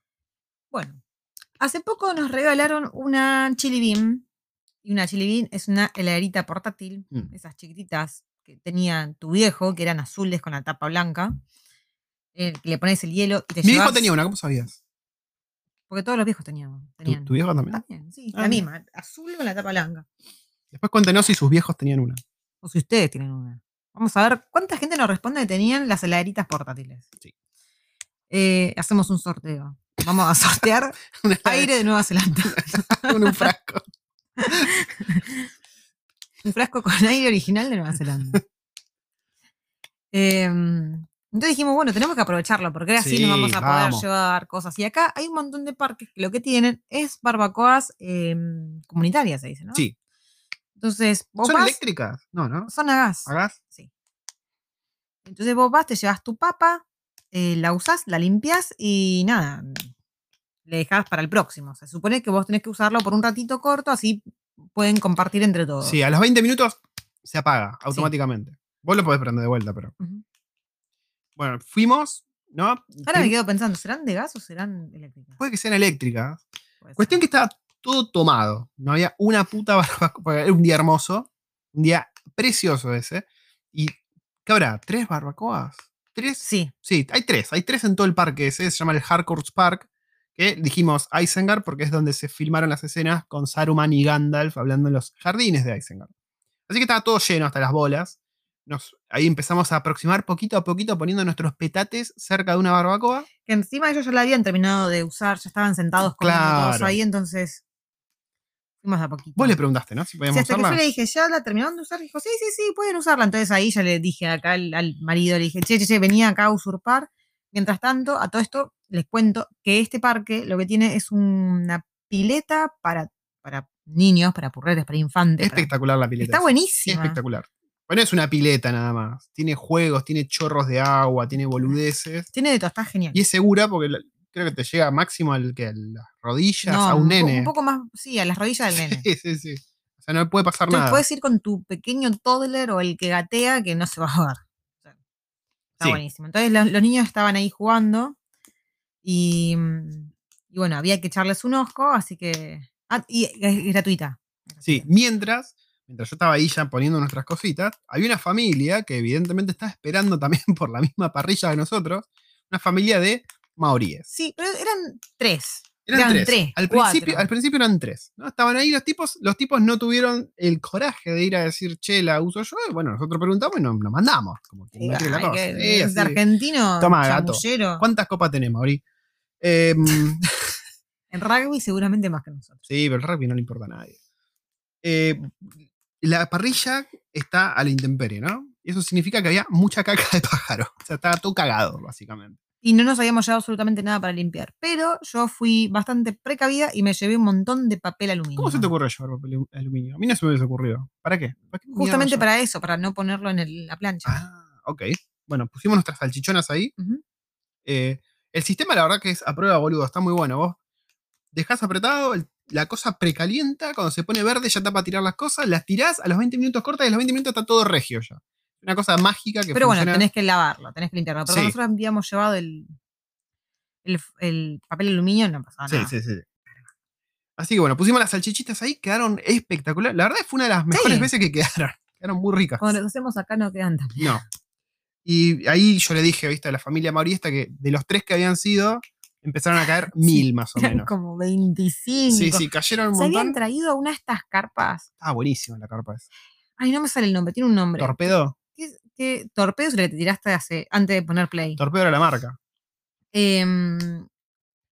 bueno. Hace poco nos regalaron una chili bean. Y una chili bean es una heladerita portátil. Mm. Esas chiquititas que tenía tu viejo, que eran azules con la tapa blanca. eh, que le pones el hielo y te Mi hijo llevas- tenía una, ¿cómo sabías? Porque todos los viejos tenían. ¿Tu, tenían. tu viejo también? También, sí, Ah, la mira. misma. Azul con la tapa blanca. Después cuéntenos si sus viejos tenían una. O si ustedes tienen una. Vamos a ver cuánta gente nos responde que tenían las heladeritas portátiles. Sí. Eh, hacemos un sorteo. Vamos a sortear aire de Nueva Zelanda. con un frasco. un frasco con aire original de Nueva Zelanda. Eh, Entonces dijimos, bueno, tenemos que aprovecharlo, porque así Sí, nos vamos a poder vamos. llevar cosas. Y acá hay un montón de parques que lo que tienen es barbacoas eh, comunitarias, se dice, ¿no? Sí. Entonces, vos ¿Son vas, eléctricas? No, ¿no? son a gas. ¿A gas? Sí. Entonces vos vas, te llevas tu papa, eh, la usás, la limpias y nada, le dejás para el próximo. Se supone que vos tenés que usarlo por un ratito corto, así pueden compartir entre todos. Sí, a los 20 minutos se apaga automáticamente. Vos lo podés prender de vuelta, pero. Bueno, fuimos, ¿no? Ahora me quedo pensando, ¿serán de gas o serán eléctricas? Puede que sean eléctricas. Cuestión que estaba todo tomado. No había una puta barbacoa. Era un día hermoso. Un día precioso ese. Y, ¿qué habrá? ¿Tres barbacoas? ¿Tres? Sí, Sí, hay tres. Hay tres en todo el parque ese. Se llama el Harcourts Park. Que dijimos Isengard porque es donde se filmaron las escenas con Saruman y Gandalf hablando en los jardines de Isengard. Así que estaba todo lleno hasta las bolas. Nos, ahí empezamos a aproximar poquito a poquito poniendo nuestros petates cerca de una barbacoa. que encima ellos ya la habían terminado de usar, ya estaban sentados todos Claro. ahí, entonces fuimos a poquito. Vos le preguntaste, ¿no? Si Sí, podíamos hasta que yo usarla. le dije, ¿ya la terminaron de usar? Dijo, sí, sí, sí, pueden usarla. Entonces ahí ya le dije acá al, al marido, le dije, che, che, che, venía acá a usurpar. Mientras tanto, a todo esto les cuento que este parque lo que tiene es una pileta para, para niños, para purretes, para infantes. para- Espectacular la pileta. Está buenísima. Espectacular. Bueno, es una pileta nada más. Tiene juegos, tiene chorros de agua, tiene boludeces. Tiene de todo, está genial. Y es segura porque creo que te llega máximo al que a las rodillas, No, a un nene. Un poco más, sí, a las rodillas del nene. Sí, sí, sí. O sea, no puede pasar Entonces nada. puedes ir con tu pequeño toddler o el que gatea que no se va a ahogar. Está Sí. buenísimo. Entonces los, los niños estaban ahí jugando y, mm, y bueno, había que echarles un ojo, así que... Ah, y es, es gratuita. Sí, mientras, mientras yo estaba ahí ya poniendo nuestras cositas, había una familia que evidentemente estaba esperando también por la misma parrilla que nosotros. Una familia de maoríes. Sí, pero eran tres. Eran, tres. tres, al, cuatro. principio, al principio eran tres. ¿no? Estaban ahí los tipos, los tipos no tuvieron el coraje de ir a decir, che, la uso yo. Y bueno, nosotros preguntamos y nos, nos mandamos. Como no quiere la Ay, cosa. que es argentino, Toma, gato. ¿Cuántas copas tenés, Mauri? Em, En rugby seguramente más que nosotros. sí, pero el rugby no le importa a nadie. Eh, la parrilla está a la intemperie, ¿no? Y eso significa que había mucha caca de pájaro. O sea, estaba todo cagado, básicamente. Y no nos habíamos llevado absolutamente nada para limpiar. Pero yo fui bastante precavida y me llevé un montón de papel aluminio. ¿Cómo se te ocurre llevar papel aluminio? A mí no se me hubiese ocurrido. ¿Para qué? ¿Para qué mierda Justamente para eso, para no ponerlo en el- la plancha. Ah, ok. Bueno, pusimos nuestras salchichonas ahí. Eh, el sistema, la verdad, que es a prueba, boludo. Está muy bueno. Vos dejás apretado, el- la cosa precalienta. Cuando se pone verde, ya está para tirar las cosas. Las tirás, a los 20 minutos cortas y a los 20 minutos está todo regio ya. Una cosa mágica que Pero bueno, tenés que lavarlo, tenés que limpiarlo. Pero Sí. nosotros habíamos llevado el, el, el papel aluminio, no pasaba Sí, nada. sí, sí. Así que bueno, pusimos las salchichitas ahí, quedaron espectacular. La verdad fue una de las mejores Sí. veces que quedaron. Quedaron muy ricas. Cuando los hacemos acá no quedan tan. No. Y ahí yo le dije, viste, a la familia maurista que de los tres que habían sido, empezaron a caer mil más o menos. como 25. Sí, sí, cayeron un Se habían montón. traído una de estas carpas. Ah, buenísima la carpa esa. Ay, no me sale el nombre, tiene un nombre. Torpedo. ¿Qué, qué torpedo que te tiraste hace, antes de poner play? Torpedo era la marca. Em,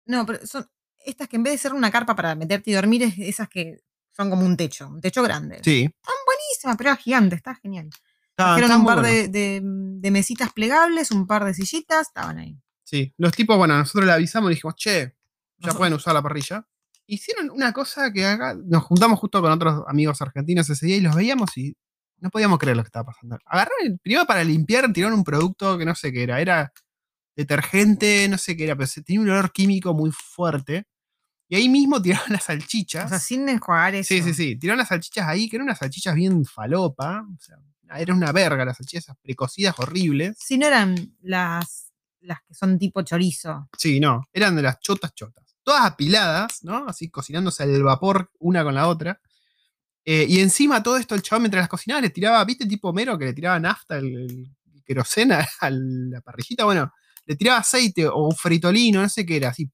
no, pero son estas que en vez de ser una carpa para meterte y dormir, es esas que son como un techo, un techo grande. Sí. Buenísima, pero era gigante, está genial. Estaban un par de, de- de mesitas plegables, un par de sillitas, estaban ahí. Sí. Los tipos, bueno, nosotros le avisamos y dijimos, che, ya Nosotros- pueden usar la parrilla. Hicieron una cosa que acá nos juntamos justo con otros amigos argentinos ese día y los veíamos y no podíamos creer lo que estaba pasando. Agarraron, primero para limpiar, tiraron un producto que no sé qué era. Era detergente, no sé qué era, pero tenía un olor químico muy fuerte. Y ahí mismo tiraron las salchichas. O sea, sin enjuagar eso. Sí, sí, sí. Tiraron las salchichas ahí, que eran unas salchichas bien falopa. O sea, era una verga las salchichas esas precocidas horribles. Si no eran las, las que son tipo chorizo. Sí, no, eran de las chotas chotas. Todas apiladas, ¿no? Así cocinándose al vapor una con la otra. Eh, y encima todo esto, el chaval mientras las cocinaba le tiraba, ¿viste tipo Homero que le tiraba nafta, el, el querosena a la parrillita? Bueno, le tiraba aceite o un fritolino, no sé qué era, así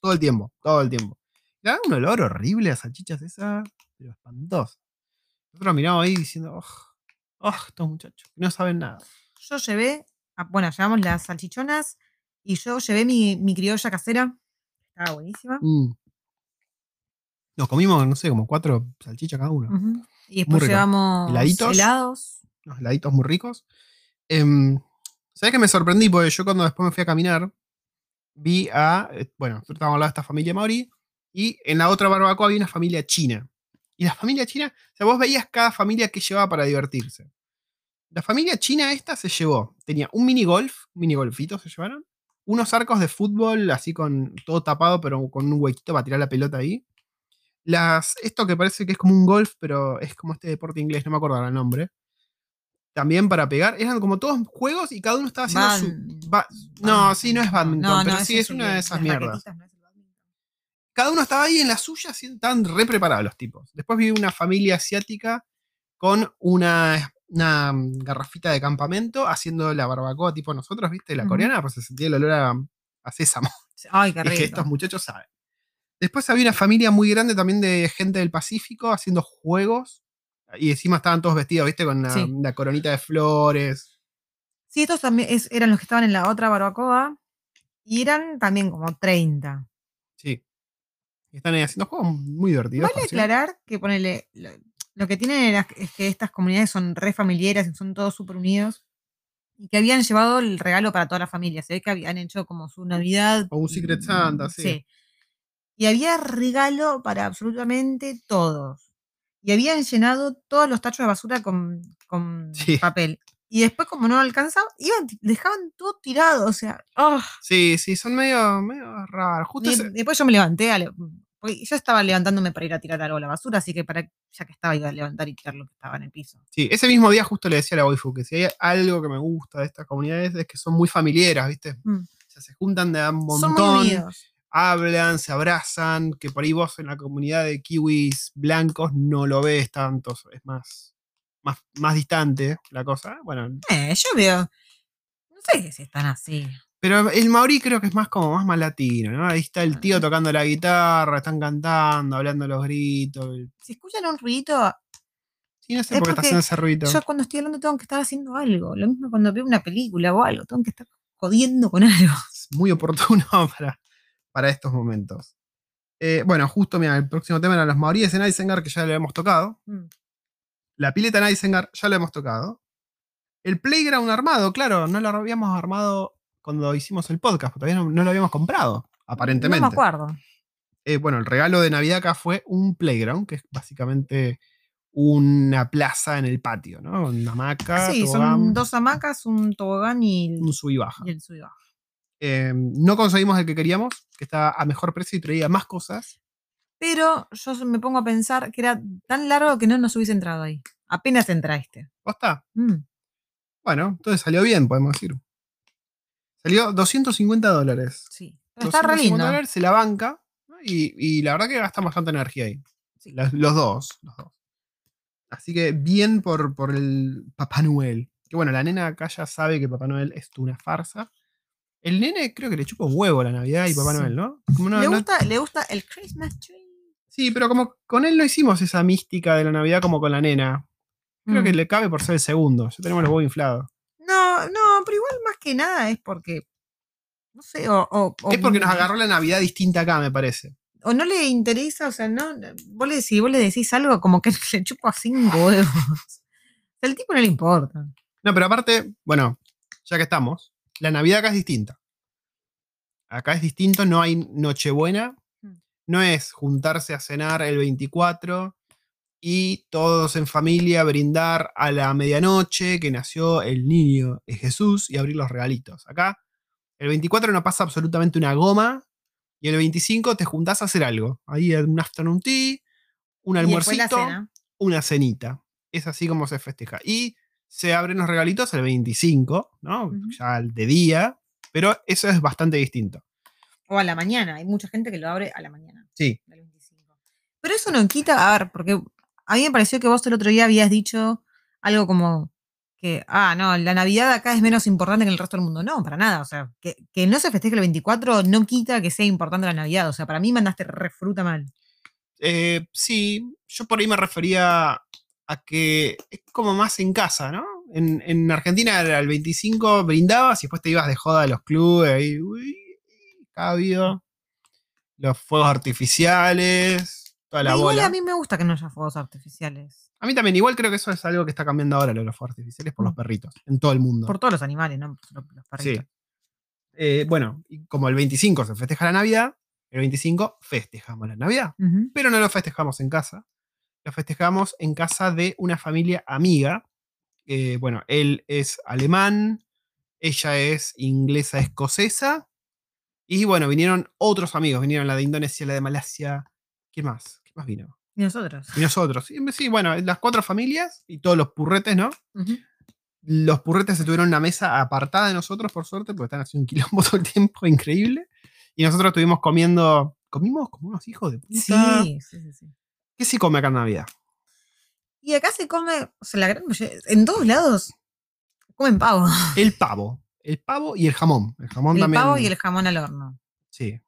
todo el tiempo, todo el tiempo. Le daba un olor horrible a salchichas esas, pero espantoso. Nosotros miramos ahí diciendo, oh, oh, estos muchachos, no saben nada. Yo llevé, ah, bueno, llevamos las salchichonas y yo llevé mi, mi criolla casera. Estaba buenísima. Mm. Nos comimos, no sé, como cuatro salchichas cada uno. Y después llevamos ¿Heladitos? helados. unos heladitos muy ricos. Em, ¿Sabes que me sorprendí? Porque yo cuando después me fui a caminar, vi a, eh, bueno, nosotros estábamos hablando de esta familia maori, y en la otra barbacoa había una familia china. Y la familia china, o sea, vos veías cada familia que llevaba para divertirse. La familia china esta se llevó, tenía un mini golf, un mini golfito se llevaron, unos arcos de fútbol así con todo tapado, pero con un huequito para tirar la pelota ahí. Las, esto que parece que es como un golf, pero es como este deporte inglés, no me acuerdo el nombre. También para pegar, eran como todos juegos y cada uno estaba haciendo su. No, sí, no es badminton, No, pero sí es una de esas mierdas. no es cada uno estaba ahí en la suya, así, estaban re preparados los tipos. Después vi una familia asiática con una, una garrafita de campamento haciendo la barbacoa tipo nosotros, ¿viste? La coreana, pues se sentía el olor a, a sésamo. Ay, qué Es que rico. estos muchachos saben. Después había una familia muy grande también de gente del Pacífico haciendo juegos. Y encima estaban todos vestidos, ¿viste? Con la, Sí. la coronita de flores. Sí, estos también es- eran los que estaban en la otra barbacoa y eran también como 30. Sí. Están ahí haciendo juegos muy divertidos. Vale aclarar que ponele, lo, lo que tienen era- es que estas comunidades son re familiares y son todos súper unidos y que habían llevado el regalo para toda la familia. Se ve que habían hecho como su Navidad. O un Secret Santa, sí. Y había regalo para absolutamente todos. Y habían llenado todos los tachos de basura con, con Sí. papel. Y después, como no alcanzaba, iban, dejaban todo tirado. O sea, ¡ah! Sí, sí, son medio, medio raros. Justo Y ese- después yo me levanté, a porque yo estaba levantándome para ir a tirar algo a la basura, así que para ya que estaba iba a levantar y tirar lo que estaba en el piso. Sí, ese mismo día justo le decía a la waifu que si hay algo que me gusta de estas comunidades es que son muy familiares, ¿viste? Mm. O sea, se juntan de un Son muy montón, unidos. Hablan, se abrazan, que por ahí vos en la comunidad de kiwis blancos no lo ves tanto, es más, más, más distante la cosa. Bueno, Eh, yo veo. No sé si están así. pero el maorí creo que es más como más, más latino, ¿no? Ahí está el tío tocando la guitarra, están cantando, hablando los gritos. Si escuchan un ruidito, Sí, no sé Es por qué está haciendo ese ruido. yo cuando estoy hablando tengo que estar haciendo algo. Lo mismo cuando veo una película o algo, tengo que estar jodiendo con algo. es muy oportuno para, para estos momentos. Eh, bueno, justo, mira, el próximo tema eran los maoríes en Isengard, que ya lo hemos tocado. Mm. La pileta en Isengard ya lo hemos tocado. El playground armado, claro, no lo habíamos armado cuando hicimos el podcast, porque todavía no, no lo habíamos comprado, aparentemente. No me acuerdo. Eh, bueno, el regalo de Navidad acá fue un playground, que es básicamente una plaza en el patio, ¿no? Una hamaca, Sí, tobogán, son dos hamacas, un tobogán y el, un sub y baja. y el sub y baja. Eh, no conseguimos el que queríamos, que estaba a mejor precio y traía más cosas. Pero yo me pongo a pensar que era tan largo que no nos hubiese entrado ahí. Apenas entra este. ¿Posta? Mm. Bueno, entonces salió bien, podemos decir. Salió 250 dólares. Sí. Pero está re 250 lindo. dólares se la banca ¿no? y, y la verdad que gasta bastante energía ahí. Sí. Los, los dos, los dos. Así que bien por, por el Papá Noel. Que bueno, la nena acá ya sabe que Papá Noel es una farsa. El nene creo que le chupa un huevo la Navidad y Papá Sí. Noel, ¿no? Como no- le, no- gusta, le gusta el Christmas tree. sí, pero como con él no hicimos esa mística de la Navidad como con la nena. Creo Mm. que le cabe por ser el segundo. Ya tenemos los huevos inflados. No, no, pero igual más que nada es porque. No sé, o. o- o- Es porque nos agarró la Navidad distinta acá, me parece. O no le interesa, o sea, no. Vos le, si vos le decís algo como que le chupa cinco huevos. Al tipo no le importa. No, pero aparte, bueno, ya que estamos, la Navidad acá es distinta. Acá es distinto, no hay Nochebuena, Mm. no es juntarse a cenar el 24 y todos en familia brindar a la medianoche que nació el niño Jesús y abrir los regalitos. Acá, el 24 no pasa absolutamente una goma y el 25 te juntás a hacer algo. Ahí un afternoon tea, un almuercito una cenita. Es así como se festeja. Y se abren los regalitos el 25, ¿no? Ujú. Ya de día, pero eso es bastante distinto. O a la mañana. Hay mucha gente que lo abre a la mañana. Sí. del 25. Pero eso no quita, a ver, porque a mí me pareció que vos el otro día habías dicho algo como que, ah, no, la Navidad acá es menos importante que en el resto del mundo. No, para nada. O sea, que, que no se festeje el 24 no quita que sea importante la Navidad. O sea, para mí mandaste re fruta mal. Eh, sí, yo por ahí me refería a que es como más en casa, ¿no? En, en Argentina era el 25 brindabas y después te ibas de joda a los clubes, ahí, uy, cabio, los fuegos artificiales, toda la igual bola. a mí me gusta que no haya fuegos artificiales. A mí también, igual creo que eso es algo que está cambiando ahora, lo de los fuegos artificiales, por los Mm. perritos, en todo el mundo. Por todos los animales, ¿no? Por los Sí. perritos. Eh, bueno, y como el 25 se festeja la Navidad, el 25 festejamos la Navidad. Pero no lo festejamos en casa. Lo festejamos en casa de una familia amiga. Eh, bueno, él es alemán, ella es inglesa escocesa. Y bueno, vinieron otros amigos. Vinieron la de Indonesia, la de Malasia. ¿Quién más? ¿Quién más vino? Y nosotros. Y nosotros. Sí, bueno, las cuatro familias y todos los purretes, ¿no? Los purretes se tuvieron una mesa apartada de nosotros, por suerte, porque están haciendo un quilombo todo el tiempo, increíble. Y nosotros estuvimos comiendo. Comimos como unos hijos de puta. Sí, sí, sí, sí. ¿Qué se come acá en Navidad? Y acá se come, o sea, la gran mayoría- en todos lados comen pavo. El pavo. El pavo y el jamón. El jamón El también. pavo y el jamón al horno. Sí.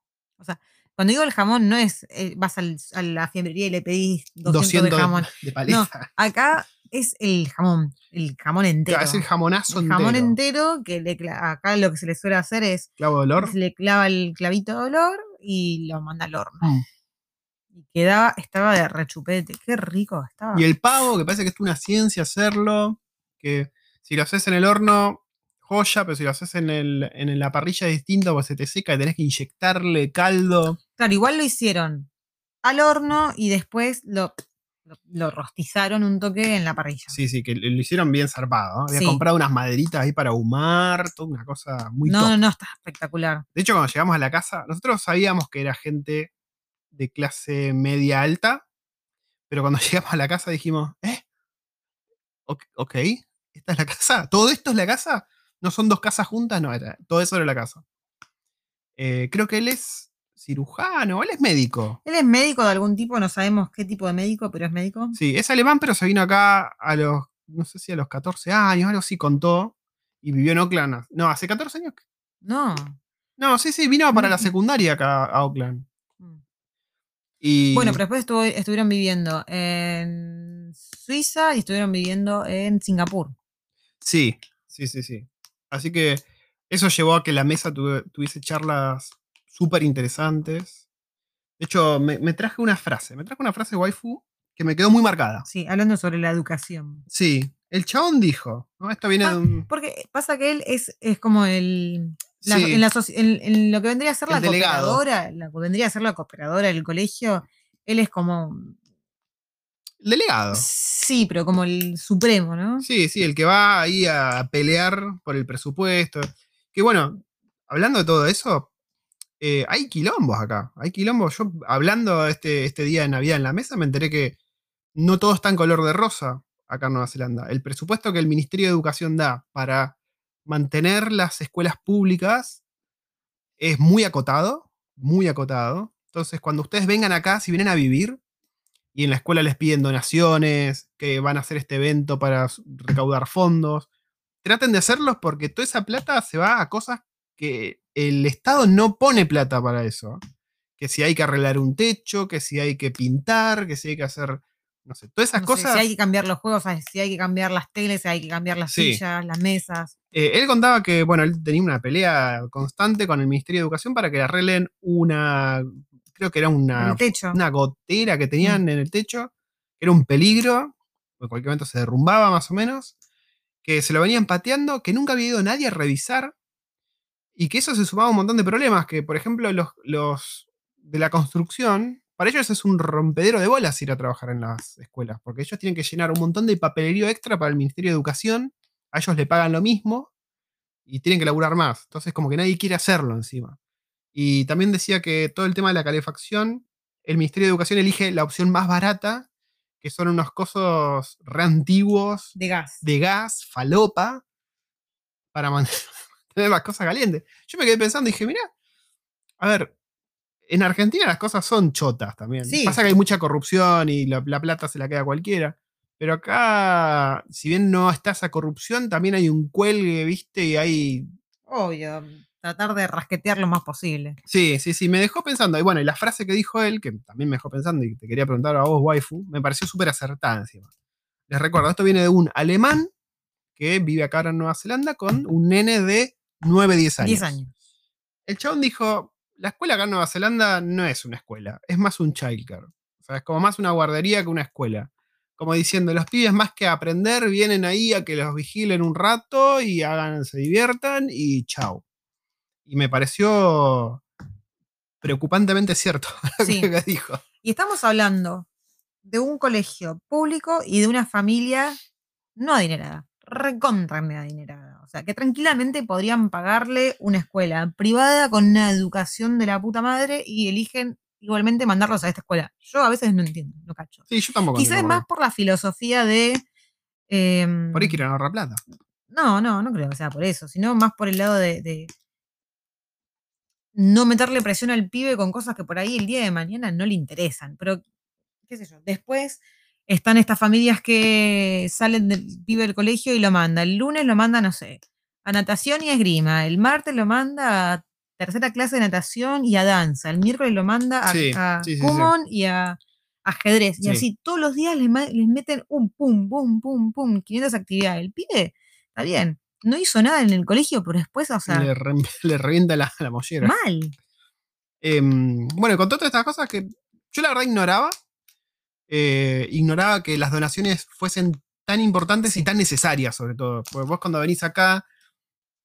Cuando digo el jamón, no es eh, vas al- a la fiambrería y le pedís 200, 200 de jamón. de paleta. Acá es el jamón, el jamón entero. Claro, es el jamonazo El jamón entero, que le acá lo que se le suele hacer es Clavo de olor. le clava el clavito de olor y lo manda al horno. Mm. Y quedaba, estaba de rechupete. Qué rico estaba. Y el pavo, que parece que es una ciencia hacerlo. Que si lo haces en el horno, joya, pero si lo haces en, el, en la parrilla es distinto, porque se te seca y tenés que inyectarle caldo. Claro, igual lo hicieron al horno y después lo, lo, lo rostizaron un toque en la parrilla. Sí, sí, que lo hicieron bien zarpado. ¿no? Había Sí. comprado unas maderitas ahí para ahumar, toda una cosa muy no, top. no, no, está espectacular. De hecho, cuando llegamos a la casa, nosotros sabíamos que era gente de clase media alta, pero cuando llegamos a la casa dijimos, ¿eh? Ok, ¿esta es la casa? ¿Todo esto es la casa? ¿No son dos casas juntas? No, era- todo eso era la casa. Eh, creo que él es cirujano, él es médico. Él es médico de algún tipo, no sabemos qué tipo de médico, pero es médico. Sí, es alemán, pero se vino acá a los, no sé si a los 14 años, algo así contó, y vivió en Oakland. No, hace 14 años. No. No, sí, sí, vino para la Mm. secundaria acá a Oakland. Y Bueno, pero después estuvo- estuvieron viviendo en Suiza y estuvieron viviendo en Singapur. Sí, sí, sí, sí. Así que eso llevó a que la mesa tuve- tuviese charlas súper interesantes. De hecho, me, me traje una frase, me traje una frase waifu que me quedó muy marcada. Sí, hablando sobre la educación. Sí, el chabón dijo, ¿no? Esto viene de Ah, un... Porque pasa que él es, es como el. La- Sí. en, la soci- en- en lo que vendría a ser El la delegado. cooperadora, la que vendría a ser la cooperadora del colegio, él es como. el delegado. Sí, pero como el supremo, ¿no? Sí, sí, el que va ahí a pelear por el presupuesto. Que bueno, hablando de todo eso, eh, hay quilombos acá. Hay quilombos. Yo, hablando este, este día de Navidad en la mesa, me enteré que no todo está en color de rosa acá en Nueva Zelanda. El presupuesto que el Ministerio de Educación da para mantener las escuelas públicas es muy acotado, muy acotado. Entonces, cuando ustedes vengan acá, si vienen a vivir, y en la escuela les piden donaciones, que van a hacer este evento para recaudar fondos. Traten de hacerlos porque toda esa plata se va a cosas que el Estado no pone plata para eso. Que si hay que arreglar un techo, que si hay que pintar, que si hay que hacer, no sé, todas esas No sé, cosas. si hay que cambiar los juegos, si hay que cambiar las teles, si hay que cambiar las Sí. sillas, las mesas. Eh, él contaba que, bueno, él tenía una pelea constante con el Ministerio de Educación para que arreglen una, creo que era una techo. una gotera que tenían en el techo, era un peligro, en cualquier momento se derrumbaba más o menos, que se lo venían pateando, que nunca había ido nadie a revisar, y que eso se sumaba a un montón de problemas, que por ejemplo los, los de la construcción, para ellos es un rompedero de bolas ir a trabajar en las escuelas, porque ellos tienen que llenar un montón de papelerío extra para el Ministerio de Educación, a ellos le pagan lo mismo, y tienen que laburar más, entonces como que nadie quiere hacerlo encima. Y también decía que todo el tema de la calefacción, el Ministerio de Educación elige la opción más barata, que son unos cosos re antiguos De gas. de gas, falopa, para mantener las cosas calientes. Yo me quedé pensando y dije, mira, a ver, en Argentina las cosas son chotas también. Sí. Pasa que hay mucha corrupción y la, la plata se la queda cualquiera. Pero acá, si bien no está esa corrupción, también hay un cuelgue, viste, y hay Obvio. Tratar de rasquetear lo más posible. Sí, sí, sí, me dejó pensando. Y bueno, y la frase que dijo él, que también me dejó pensando y te quería preguntar a vos, waifu, me pareció súper acertada encima. Les recuerdo, esto viene de un alemán que vive acá ahora en Nueva Zelanda con un nene de 9, 10 años. 10 años. El chabón dijo, la escuela acá en Nueva Zelanda no es una escuela, es más un childcare. O sea, es como más una guardería que una escuela. Como diciendo, los pibes más que aprender vienen ahí a que los vigilen un rato y hagan, se diviertan y chau. Y me pareció preocupantemente cierto lo Sí. que dijo. Y estamos hablando de un colegio público y de una familia no adinerada, recontra adinerada. O sea, que tranquilamente podrían pagarle una escuela privada con una educación de la puta madre y eligen igualmente mandarlos a esta escuela. Yo a veces no entiendo, no cacho. Sí, yo tampoco. Quizás entiendo más por la filosofía de... em, por, por ahí quieren ahorrar plata. no, no, no creo que sea por eso, sino más por el lado de, de no meterle presión al pibe con cosas que por ahí el día de mañana no le interesan. Pero, qué sé yo, después están estas familias que salen del pibe del colegio y lo manda. El lunes lo manda, no sé, a natación y a esgrima. El martes lo manda a tercera clase de natación y a danza. El miércoles lo manda a, Sí, a sí, sí, sí. Kumon y a ajedrez. Y así todos los días les, meten un pum, pum, pum, pum, 500 actividades. El pibe, está bien, no hizo nada en el colegio, pero después, o sea, le, re- le revienta la, la mollera. mal. Em, bueno, con todas estas cosas que yo la verdad ignoraba. Eh, ignoraba que las donaciones fuesen tan importantes y tan necesarias, sobre todo. Porque vos cuando venís acá,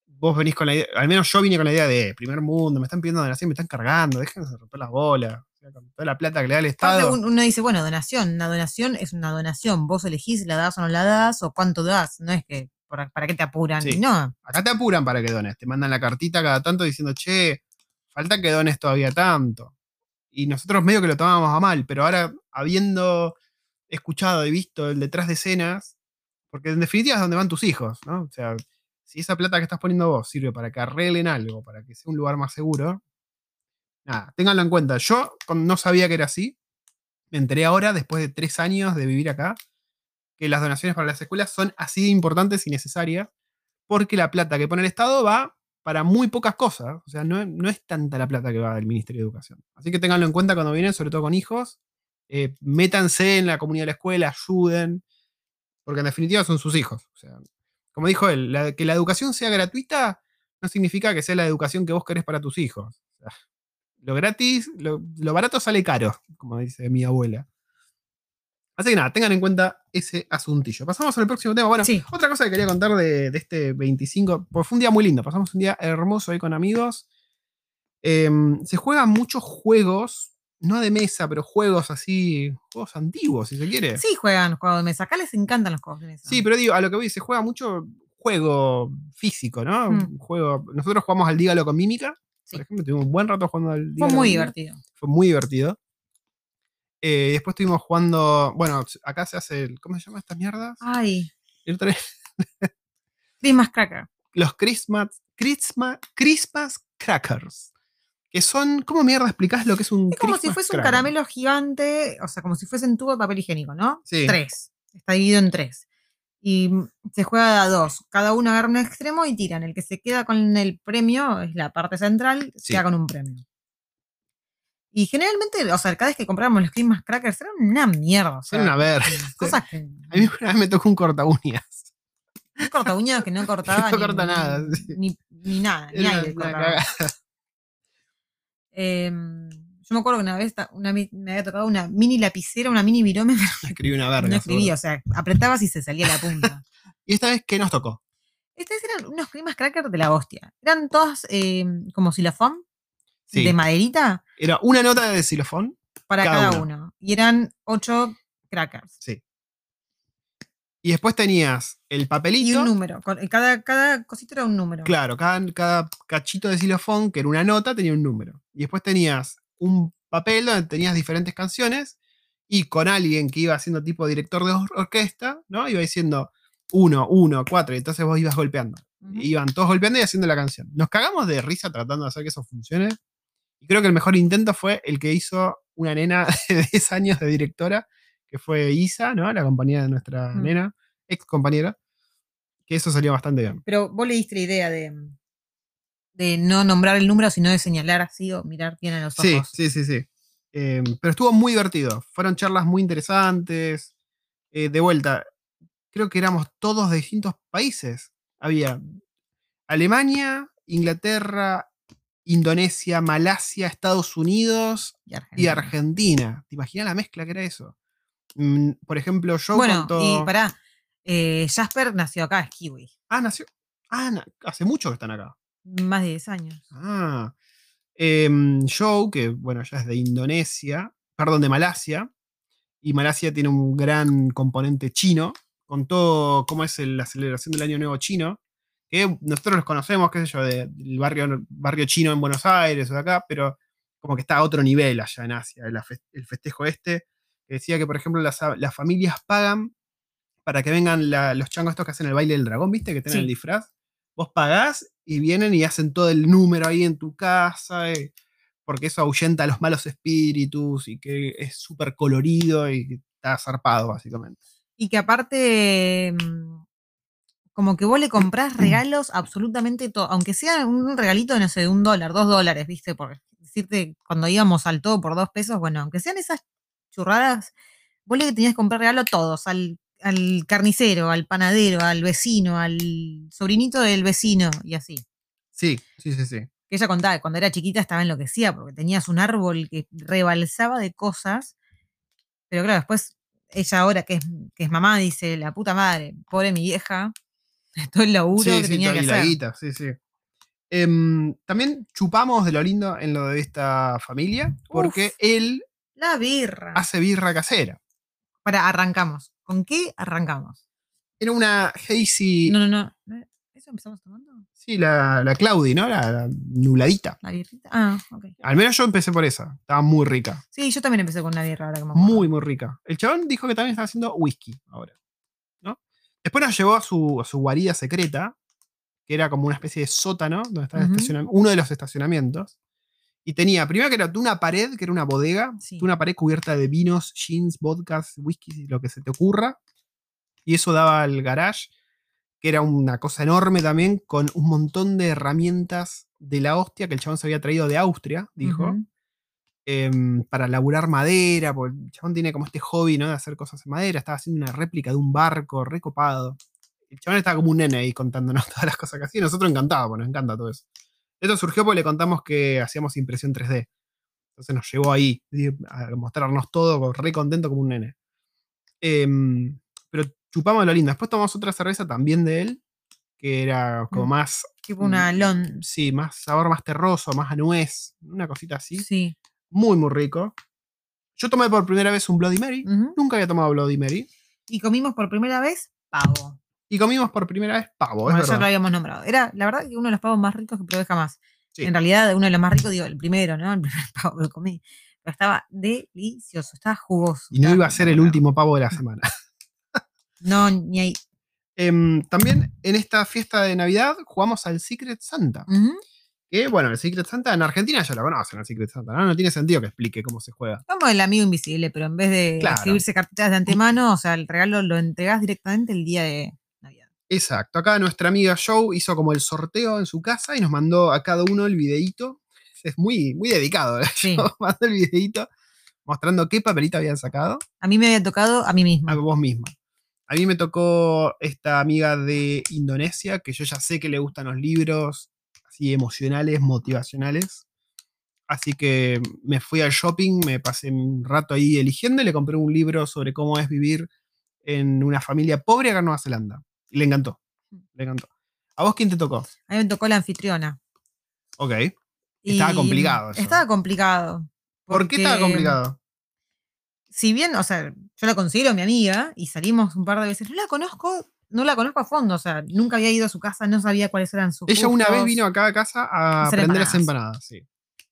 vos venís con la idea, al menos yo vine con la idea de primer mundo, me están pidiendo donación, me están cargando, déjense romper las bolas. O sea, con toda la plata que le da el Estado. un- uno dice, bueno, donación, una donación es una donación, vos elegís la das o no la das o cuánto das, no es que para qué te apuran, Sí. no, Acá te apuran para que dones, te mandan la cartita cada tanto diciendo, che, falta que dones todavía tanto. Y nosotros medio que lo tomábamos a mal, pero ahora habiendo escuchado y visto el detrás de escenas, porque en definitiva es donde van tus hijos, ¿no? O sea, si esa plata que estás poniendo vos sirve para que arreglen algo, para que sea un lugar más seguro, nada, ténganlo en cuenta. Yo no sabía que era así, me enteré ahora, después de tres años de vivir acá, que las donaciones para las escuelas son así importantes y necesarias porque la plata que pone el Estado va para muy pocas cosas. O sea, no, es tanta la plata que va del Ministerio de Educación. Así que ténganlo en cuenta cuando vienen, sobre todo con hijos. Eh, métanse en la comunidad de la escuela, ayuden, porque en definitiva son sus hijos. O sea, como dijo él, que la educación sea gratuita no significa que sea la educación que vos querés para tus hijos. Lo gratis, lo barato sale caro, como dice mi abuela. Así que nada, tengan en cuenta ese asuntillo. Pasamos al próximo tema. Bueno, Sí. otra cosa que quería contar de, de este 25, porque fue un día muy lindo, pasamos un día hermoso ahí con amigos. Em, se juegan muchos juegos, no de mesa, pero juegos así, juegos antiguos, si se quiere. sí juegan juegos de mesa, acá les encantan los juegos de mesa. Sí, pero digo, a lo que voy, se juega mucho juego físico, ¿no? Mm. Un Juego, nosotros jugamos al Dígalo con Mímica, Sí. por ejemplo, tuvimos un buen rato jugando al Fue Dígalo muy con Mímica. divertido. Fue muy divertido. Eh, después estuvimos jugando, bueno, acá se hace, el, ¿cómo se llama esta mierda? Ay, El otro Christmas Cracker. los Christmas, Christmas, Christmas Crackers. Que son, ¿cómo mierda explicás lo que es un Es como si fuese un caramelo gigante, o sea, como si fuese un tubo de papel higiénico, ¿no? Sí. Tres. Está dividido en tres. Y se juega a dos. Cada uno agarra un extremo y tiran. El que se queda con el premio, es la parte central, se Sí. queda con un premio. Y generalmente, o sea, cada vez que comprábamos los Christmas Crackers, eran una mierda. O sea, Era una verga. Cosas que. A mí una vez me tocó un corta uñas. Un corta uñas que no cortaba No ni, corta nada, ni, sí. ni, ni nada, ni aire cortaba. Em, yo me acuerdo que una vez una me había tocado una mini lapicera, una mini virómetro. Escribí una verga. no escribía, o sea, apretabas y se salía la punta. Y esta vez, ¿qué nos tocó? Estos eran unos cremas crackers de la hostia. Eran todas em, como xilofón, Sí. de maderita, Era una nota de xilofón. para Cada cada, uno. uno. Y eran ocho crackers. Sí. Y después tenías el Y papelito. un número. con- Cada, cada cosito era un número. Claro, cada, cada cachito de xilofón, que era una nota, tenía un número. Y después tenías un papel donde tenías diferentes canciones y con alguien que iba haciendo tipo director de or- orquesta, ¿no? Iba diciendo uno, uno, cuatro, y entonces vos ibas golpeando. Iban todos golpeando y haciendo la canción. Nos cagamos de risa tratando de hacer que eso funcione. Y creo que el mejor intento fue el que hizo una nena de 10 años de directora, que fue Isa, ¿no? La compañía de nuestra Mm. nena, ex compañera. Que eso salió bastante bien. Pero vos le diste la idea de, de no nombrar el número, sino de señalar así o mirar bien a los Sí, ojos. sí, sí, sí. Eh, pero estuvo muy divertido. Fueron charlas muy interesantes. Eh, de vuelta, creo que éramos todos de distintos países. Había Alemania, Inglaterra Indonesia, Malasia, Estados Unidos Y y Argentina. ¿Te imaginas la mezcla que era eso? Mm, por ejemplo, yo Bueno, y pará. eh, Jasper nació acá, es kiwi. Ah, nació. Ah, na- hace mucho que están acá. Más de 10 años. Ah. Em, Joe, que bueno, ya es de Indonesia, perdón, de Malasia, y Malasia tiene un gran componente chino, contó cómo es el- la celebración del Año Nuevo chino, que nosotros los conocemos, qué sé yo, de- del barrio, barrio chino en Buenos Aires o de acá, pero como que está a otro nivel allá en Asia, el, fe- el festejo este, que decía que, por ejemplo, las, las familias pagan para que vengan la- los changos estos que hacen el baile del dragón, ¿viste? Que tienen Sí. el disfraz. Vos pagás y vienen y hacen todo el número ahí en tu casa, eh, porque eso ahuyenta a los malos espíritus y que es súper colorido y está zarpado, básicamente. Y que aparte, mm, como que vos le comprás regalos absolutamente todo, aunque sea un regalito, no sé, de un dólar, dos dólares, ¿viste? Por decirte, cuando íbamos al todo por dos pesos, bueno, aunque sean esas churradas, vos le tenías que comprar regalo a todos, al, al carnicero, al panadero, al vecino, al sobrinito del vecino y así. Sí, sí, sí, sí. Que ella contaba que cuando era chiquita estaba enloquecida porque tenías un árbol que rebalsaba de cosas. Pero claro, después ella ahora que es, que es mamá dice, la puta madre, pobre mi vieja, todo el laburo Sí, que sí, tenía que la guita, sí, sí. Em, también chupamos de lo lindo en lo de esta familia, porque Uf. él La birra. hace birra casera. Para, arrancamos. ¿Con qué arrancamos? Era una hazy. No, no, no. ¿no? ¿Eso empezamos tomando? Sí, la, la Claudi, ¿no? La, la nubladita. ¿La birrita? Ah, ok. Al menos yo empecé por esa. Estaba muy rica. Sí, yo también empecé con una birra ahora que me acuerdo. Muy, muy rica. El chabón dijo que también estaba haciendo whisky ahora. Después nos llevó a su, a su guarida secreta, que era como una especie de sótano, donde estaba estaciona- uno de los estacionamientos. Y tenía, primero que era una pared, que era una bodega, Sí. una pared cubierta de vinos, gins, vodkas, whiskies y lo que se te ocurra. Y eso daba al garage, que era una cosa enorme también, con un montón de herramientas de la hostia que el chabón se había traído de Austria, dijo. Em, para laburar madera, porque el chabón tiene como este hobby, ¿no? De hacer cosas en madera, estaba haciendo una réplica de un barco recopado. El chabón estaba como un nene ahí contándonos todas las cosas que hacía, y nosotros encantados, nos encanta todo eso. Esto surgió porque le contamos que hacíamos impresión 3D. Entonces nos llevó ahí a mostrarnos todo, re contento como un nene. Em, pero chupamos lo lindo. Después tomamos otra cerveza también de él, que era como Mm. más. Tipo una mm, lon. Sí, más sabor más terroso, más a nuez, una cosita así. Sí. Muy, muy rico. Yo tomé por primera vez un Bloody Mary. Nunca había tomado Bloody Mary. Y comimos por primera vez pavo. Y comimos por primera vez pavo, Bueno, es ya lo habíamos nombrado. Era, la verdad, que uno de los pavos más ricos que probé jamás. Sí. En realidad, uno de los más ricos, digo, el primero, ¿no? El primer pavo que comí. Pero estaba delicioso, estaba jugoso. Y no iba a ser el último pavo de la semana. No, ni ahí. Em, también en esta fiesta de Navidad jugamos al Secret Santa. Ujú. Que bueno, el Secret Santa en Argentina ya lo conocen, el Secret Santa. ¿no? No tiene sentido que explique cómo se juega. Como el amigo invisible, pero en vez de Claro. escribirse cartitas de antemano, o sea, el regalo lo entregás directamente el día de Navidad. Exacto. Acá nuestra amiga Joe hizo como el sorteo en su casa y nos mandó a cada uno el videíto. Es muy, muy dedicado. ¿eh? Sí. Mandó el videíto mostrando qué papelito habían sacado. A mí me había tocado a mí misma. a vos misma. A mí me tocó esta amiga de Indonesia, que yo ya sé que le gustan los libros así emocionales, motivacionales. Así que me fui al shopping, me pasé un rato ahí eligiendo y le compré un libro sobre cómo es vivir en una familia pobre acá en Nueva Zelanda. Y le encantó. Le encantó. ¿A vos quién te tocó? A mí me tocó la anfitriona. Ok. Y Estaba complicado eso. Estaba complicado. ¿Por qué estaba complicado? Si bien, o sea, yo la considero mi amiga y salimos un par de veces, no la conozco, no la conozco a fondo, o sea, nunca había ido a su casa, no sabía cuáles eran sus Ella una vez vino acá a casa a Hacer aprender las empanadas. Sí.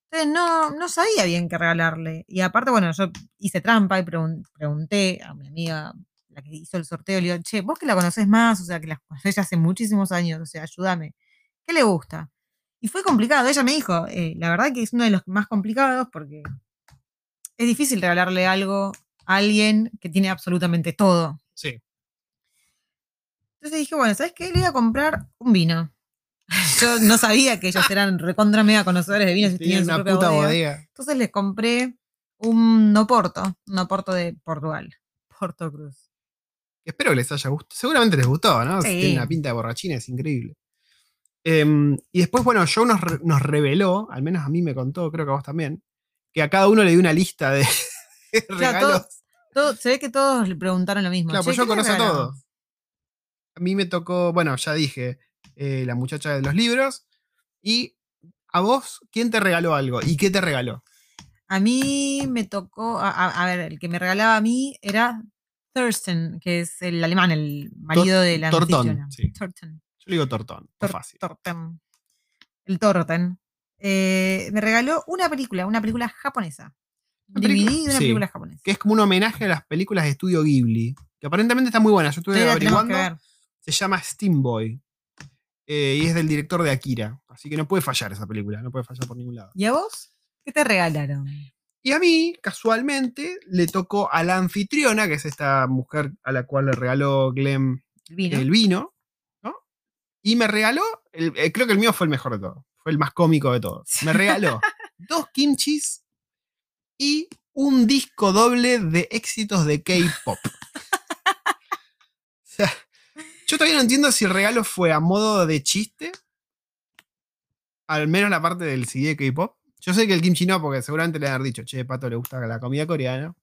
Entonces no, no sabía bien qué regalarle. Y aparte, bueno, yo hice trampa y pregun- pregunté a mi amiga, la que hizo el sorteo, le digo, che, vos que la conocés más, o sea, que la conocés hace muchísimos años, o sea, ayúdame. ¿Qué le gusta? Y fue complicado. Ella me dijo, eh, la verdad que es uno de los más complicados porque es difícil regalarle algo a alguien que tiene absolutamente todo. Sí. Entonces dije, bueno, ¿sabes qué? Le voy a comprar un vino. Yo no sabía que ellos eran recontra mega conocedores de vinos y Tenía tenían su una propia puta bodega. bodega. Entonces les compré un Oporto, un Oporto de Portugal. Porto Cruz. Espero que les haya gustado. Seguramente les gustó, ¿no? Sí. Tiene una pinta de borrachina, es increíble. Em, y después, bueno, Joe nos, re- nos reveló, al menos a mí me contó, creo que a vos también, que a cada uno le dio una lista de regalos. todo- Todo- se ve que todos le preguntaron lo mismo. Claro, pues yo ¿qué le conozco a todos. A mí me tocó, bueno, ya dije, eh, la muchacha de los libros. Y a vos, ¿quién te regaló algo? ¿Y qué te regaló? A mí me tocó, a, a- a ver, el que me regalaba a mí era Thorsten, que es el alemán, el marido de la Tortón, sí. Yo le digo tortón, Tor- fácil. Torten. El Torten. Eh, me regaló una película, una película japonesa. Una película- DVD de una sí. película japonesa. Que es como un homenaje a las películas de estudio Ghibli. Que aparentemente está muy buena. Yo estuve que averiguando. Se llama Steam Boy. eh, y es del director de Akira. Así que no puede fallar esa película. No puede fallar por ningún lado. ¿Y a vos? ¿Qué te regalaron? Y a mí, casualmente, le tocó a la anfitriona, que es esta mujer a la cual le regaló Glenn El vino. el vino, ¿no? Y me regaló, el- eh, creo que el mío fue el mejor de todos, fue el más cómico de todos. Me regaló dos kimchis y un disco doble de éxitos de K-pop. O sea, yo todavía no entiendo si el regalo fue a modo de chiste, al menos la parte del CD de K-pop. Yo sé que el kimchi no, porque seguramente le han dicho, che, Pato, le gusta la comida coreana.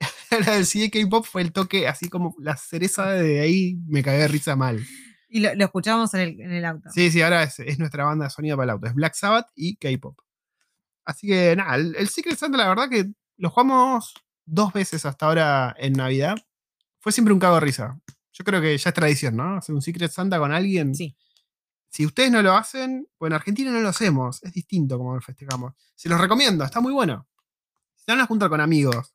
la del CD K-pop fue el toque, así como la cereza de ahí, me cagué de risa mal. Y lo, lo escuchamos en el, en el auto. Sí, sí, ahora es, es nuestra banda de sonido para el auto. Es Black Sabbath y K-pop. Así que nada, el, el Secret Santa, la verdad que lo jugamos dos veces hasta ahora en Navidad. Fue siempre un cago de risa. Yo creo que ya es tradición, ¿no? Hacer un Secret Santa con alguien. Sí. Si ustedes no lo hacen, pues en Argentina no lo hacemos. Es distinto como lo festejamos. Se los recomiendo, está muy bueno. Si van a juntar con amigos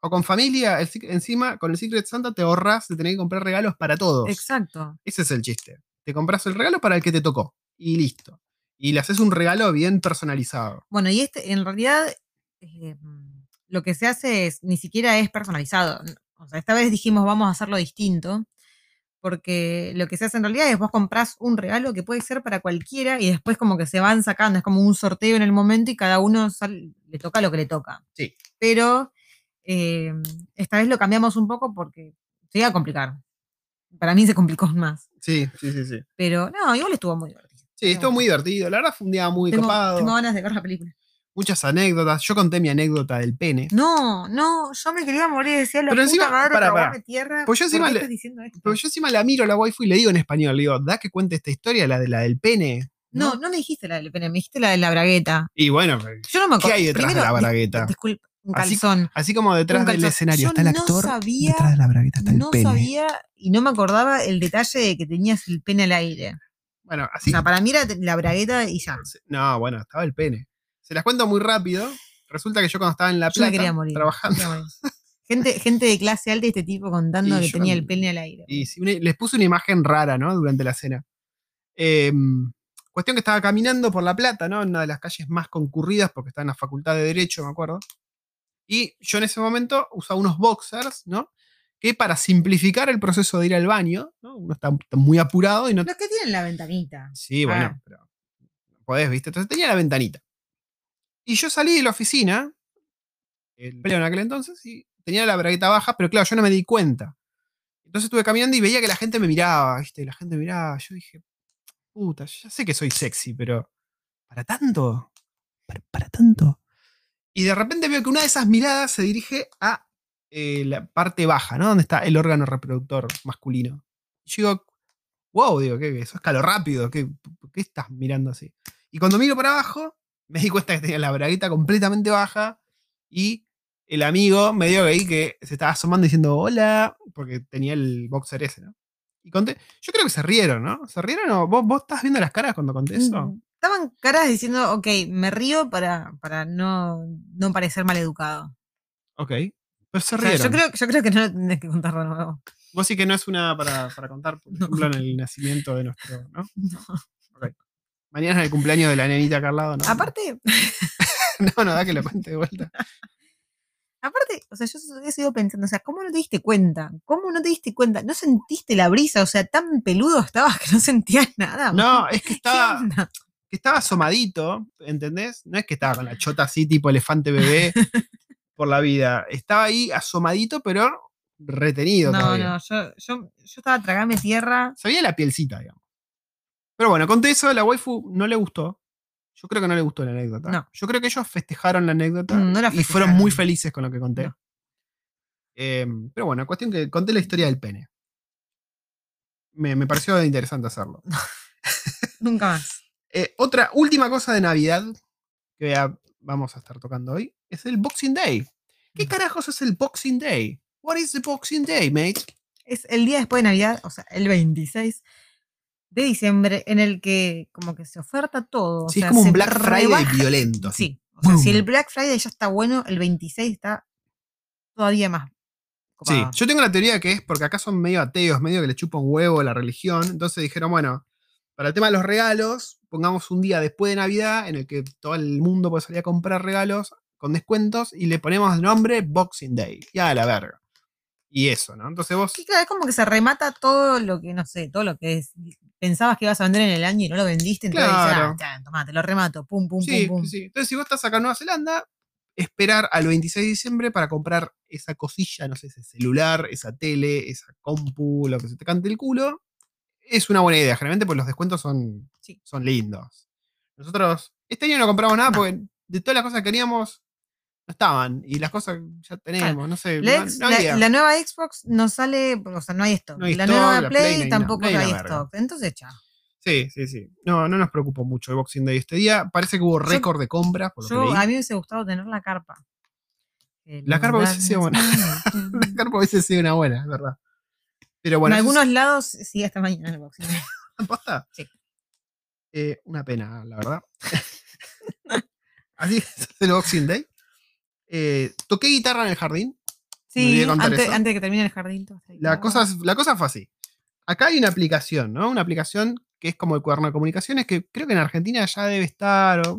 o con familia, el encima con el Secret Santa te ahorras de tener que comprar regalos para todos. Exacto. Ese es el chiste. Te compras el regalo para el que te tocó. Y listo. Y le haces un regalo bien personalizado. Bueno, y este, en realidad, eh, lo que se hace es, ni siquiera es personalizado. O sea, esta vez dijimos, vamos a hacerlo distinto, porque lo que se hace en realidad es vos comprás un regalo que puede ser para cualquiera y después como que se van sacando, es como un sorteo en el momento y cada uno sal- le toca lo que le toca. Sí. Pero eh, esta vez lo cambiamos un poco porque se iba a complicar. Para mí se complicó más. Sí, sí, sí, sí. Pero no, igual estuvo muy divertido. Sí, estuvo muy divertido. La verdad fue un día muy Tengo, copado. tengo ganas de ver la película. Muchas anécdotas. Yo conté mi anécdota del pene. No, no, yo me quería morir y decía la Pero puta encima- madre, pará, cagame pará. tierra. Pues yo ¿por encima le-? Pero yo encima la miro a la waifu y le digo en español. Le digo, da que cuente esta historia, la de la del pene. no, no me dijiste la del pene, me dijiste la de la bragueta. Y bueno, Yo no me acuerdo. ¿qué hay detrás de la bragueta? dis- Disculpa, un calzón. Así como detrás del escenario Yo está el no actor. sabía- detrás de la bragueta está el No pene. sabía y no me acordaba el detalle de que tenías el pene al aire. Bueno, O así. sea, para mí era la bragueta y ya. No, bueno, estaba el pene. Se las cuento muy rápido. Resulta que yo cuando estaba en La Yo Plata, quería morir. trabajando, me quería morir. Gente, gente de clase alta y este tipo contando Y que yo tenía en- el pene al aire. y sí, les puse una imagen rara, ¿no? Durante la cena. Eh, cuestión que estaba caminando por La Plata, ¿no? En una de las calles más concurridas, porque estaba en la Facultad de Derecho, me acuerdo. Y yo en ese momento usaba unos boxers, ¿no? Que para simplificar el proceso de ir al baño, ¿no? Uno está, está muy apurado y no Los que tienen la ventanita. Sí, bueno, Ah. pero no podés, ¿viste? Entonces tenía la ventanita. Y yo salí de la oficina, el en aquel entonces, y tenía la bragueta baja, pero claro, yo no me di cuenta. Entonces estuve caminando y veía que la gente me miraba, ¿viste? La gente me miraba. Yo dije, puta, yo ya sé que soy sexy, pero ¿para tanto? ¿Para, para tanto? Y de repente veo que una de esas miradas se dirige a eh, la parte baja, ¿no? Donde está el órgano reproductor masculino. Y yo digo, wow, digo, ¿qué, eso es calo rápido, ¿qué, ¿por qué estás mirando así? Y cuando miro para abajo, me di cuenta que tenía la bragueta completamente baja y el amigo me dio ahí que se estaba asomando diciendo hola, porque tenía el boxer ese, ¿no? Y conté, yo creo que se rieron, ¿no? ¿Se rieron o vos, vos estás viendo las caras cuando conté eso? Mm, Estaban caras diciendo, ok, me río para, para no, no parecer maleducado. Ok. Pues se O sea, rieron. yo, creo, yo creo que no lo tenés que contar de nuevo. Vos sí que no es una para, para contar, por No. ejemplo, en el nacimiento de nuestro, ¿no? No. Mañana es el cumpleaños de la nenita acá al lado, ¿no? Aparte, No, no, da que lo cuente de vuelta. aparte, o sea, yo he sido pensando, o sea, ¿cómo no te diste cuenta? ¿Cómo no te diste cuenta? ¿No sentiste la brisa? O sea, tan peludo estabas que no sentías nada. No, es que ¿Qué estaba, que estaba asomadito, ¿entendés? No es que estaba con la chota así, tipo elefante bebé, por la vida. Estaba ahí asomadito, pero retenido No, todavía. no, yo, yo, yo estaba tragame tierra. Se veía la pielcita, digamos. Pero bueno, conté eso, la waifu no le gustó. Yo creo que no le gustó la anécdota. No. Yo creo que ellos festejaron la anécdota Mm, no la y fueron muy felices con lo que conté. No. Eh, pero bueno, cuestión que conté la historia del pene. Me, me pareció interesante hacerlo. Nunca más. Eh, otra última cosa de Navidad que ya vamos a estar tocando hoy es el Boxing Day. ¿Qué Mm. carajos es el Boxing Day? What is the Boxing Day, mate? Es el día después de Navidad, o sea, el 26 de diciembre, en el que como que se oferta todo. o Sí, es como un Black Friday rebaja- violento. Sí. O sea, si el Black Friday ya está bueno, el 26 está todavía más. Sí, copado. yo tengo la teoría que es porque acá son medio ateos, medio que le chupan huevo la religión. Entonces dijeron, bueno, para el tema de los regalos, pongamos un día después de Navidad en el que todo el mundo puede salir a comprar regalos con descuentos y le ponemos de nombre Boxing Day. Ya a la verga. Y eso, ¿no? Entonces vos. Sí, claro, es como que se remata todo lo que, no sé, todo lo que es- pensabas que ibas a vender en el año y no lo vendiste, entonces dices, Claro. ah, ya, tomá, te lo remato, pum, pum, Sí, pum, pum. sí. Entonces, si vos estás acá en Nueva Zelanda, esperar al 26 de diciembre para comprar esa cosilla, no sé, ese celular, esa tele, esa compu, lo que se te cante el culo, es una buena idea. Generalmente, pues los descuentos son, Sí. son lindos. Nosotros, este año no compramos nada No. porque de todas las cosas que queríamos, no estaban. Y las cosas ya tenemos, no sé. La, no- ex- no la- la nueva Xbox no sale, o sea, no hay stock. No hay la stock, nueva la Play tampoco no hay hay, stock. Entonces, chao. Sí, sí, sí. No, no nos preocupó mucho el Boxing Day este día. Parece que hubo récord de compras, por lo que Yo, leí. a mí me hubiese gustado tener la carpa. La carpa hubiese sido buena. La carpa hubiese sido una buena, es verdad. Pero bueno, en es- algunos lados sí hasta mañana el boxing. ¿Posta? Sí. Eh, una pena, la verdad. Así es el Boxing Day. Eh, toqué guitarra en el jardín. Sí, antes, de que termine el jardín. La cosa, la cosa fue así. Acá hay una aplicación, ¿no? Una aplicación que es como el cuaderno de comunicaciones, que creo que en Argentina ya debe estar. o-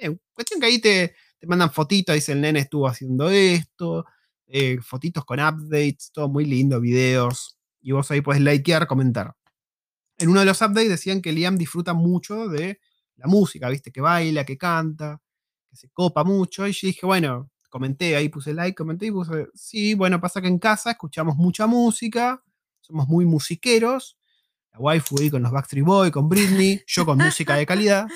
eh, cuestión que ahí te, te mandan fotitos, dice el nene estuvo haciendo esto, eh, fotitos con updates, todo muy lindo, videos. Y vos ahí podés likear, comentar. En uno de los updates decían que Liam disfruta mucho de la música, ¿viste? Que baila, que canta, que se copa mucho. Y yo dije, bueno, comenté, ahí puse like, comenté y puse, sí, bueno, pasa que en casa escuchamos mucha música, somos muy musiqueros. La waifu ahí con los Backstreet Boys, con Britney, yo con música de calidad.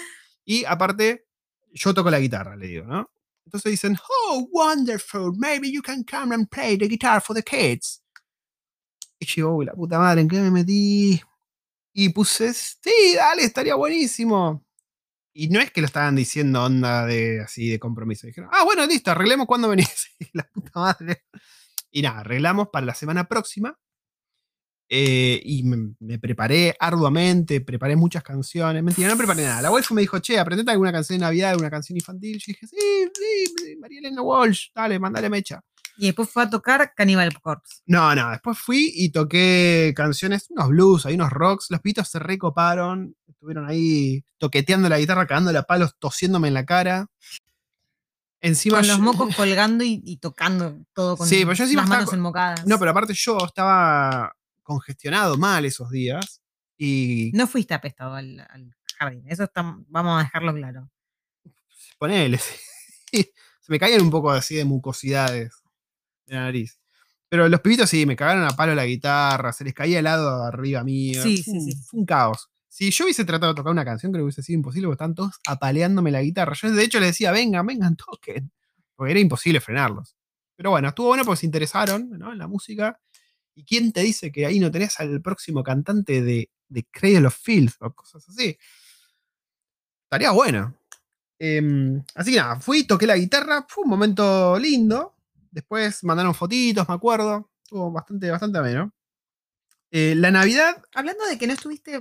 Y aparte, yo toco la guitarra, le digo, ¿no? Entonces dicen, oh, wonderful, maybe you can come and play the guitar for the kids. Y yo, uy, la puta madre, ¿en qué me metí? Y puse, sí, dale, estaría buenísimo. Y no es que lo estaban diciendo onda de así de compromiso. Dijeron, ah, bueno, listo, arreglemos cuando venís. Y la puta madre. Y nada, arreglamos para la semana próxima. Eh, y me, me preparé arduamente, preparé muchas canciones. Mentira, no preparé nada. La waifu me dijo, che, aprendete alguna canción de Navidad, alguna canción infantil. Yo dije, sí, sí, María Elena Walsh, dale, mandale mecha. Y después fue a tocar Cannibal Corpse. No, no, después fui y toqué canciones, unos blues, hay unos rocks, los pitos se recoparon, estuvieron ahí toqueteando la guitarra, cagando a palos, tosiéndome en la cara. Encima Con los mocos colgando y, y tocando todo con Sí, pero yo encima las manos enmocadas. No, pero aparte yo estaba congestionado mal esos días y No fuiste apestado al, al jardín. Eso está, vamos a dejarlo claro. ponele, sí, se me caían un poco así de mucosidades de la nariz. Pero los pibitos sí, me cagaron a palo la guitarra, se les caía helado arriba mío. Sí, fue, sí, sí. fue un caos. Si yo hubiese tratado de tocar una canción, creo que hubiese sido imposible, porque estaban todos apaleándome la guitarra. Yo de hecho les decía, vengan, vengan, toquen. Porque era imposible frenarlos. Pero bueno, estuvo bueno porque se interesaron ¿no? en la música. ¿Y quién te dice que ahí no tenés al próximo cantante de, de Cradle of Filth o cosas así? Estaría bueno. Em, así que nada, fui, toqué la guitarra, fue un momento lindo. Después mandaron fotitos, me acuerdo. Estuvo bastante, bastante ameno. Eh, la Navidad. Hablando de que no estuviste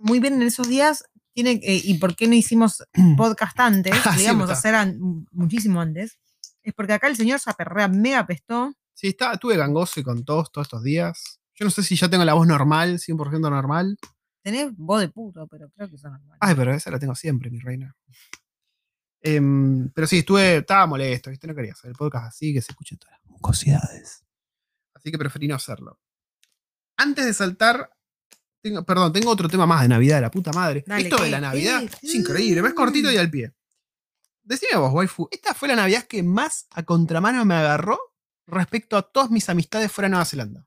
muy bien en esos días, tiene, eh, y por qué no hicimos podcast antes, Ah, sí, verdad. hacer an- muchísimo antes, es porque acá el señor Zaperrea mega pestó. Sí, está, estuve gangoso y con todos, todos estos días. Yo no sé si ya tengo la voz normal, 100% normal. Tenés voz de puto, pero creo que es normal. Ay, pero esa la tengo siempre, mi reina. Em, pero sí, estuve, estaba molesto, ¿viste? No quería hacer el podcast así, que se escuchen todas las mucosidades. Así que preferí no hacerlo. Antes de saltar, tengo, perdón, tengo otro tema más de Navidad, la puta madre. Dale, Esto de la Navidad ¿Qué? es increíble, es cortito y al pie. Decime vos, waifu, esta fue la Navidad que más a contramano me agarró respecto a todas mis amistades fuera de Nueva Zelanda.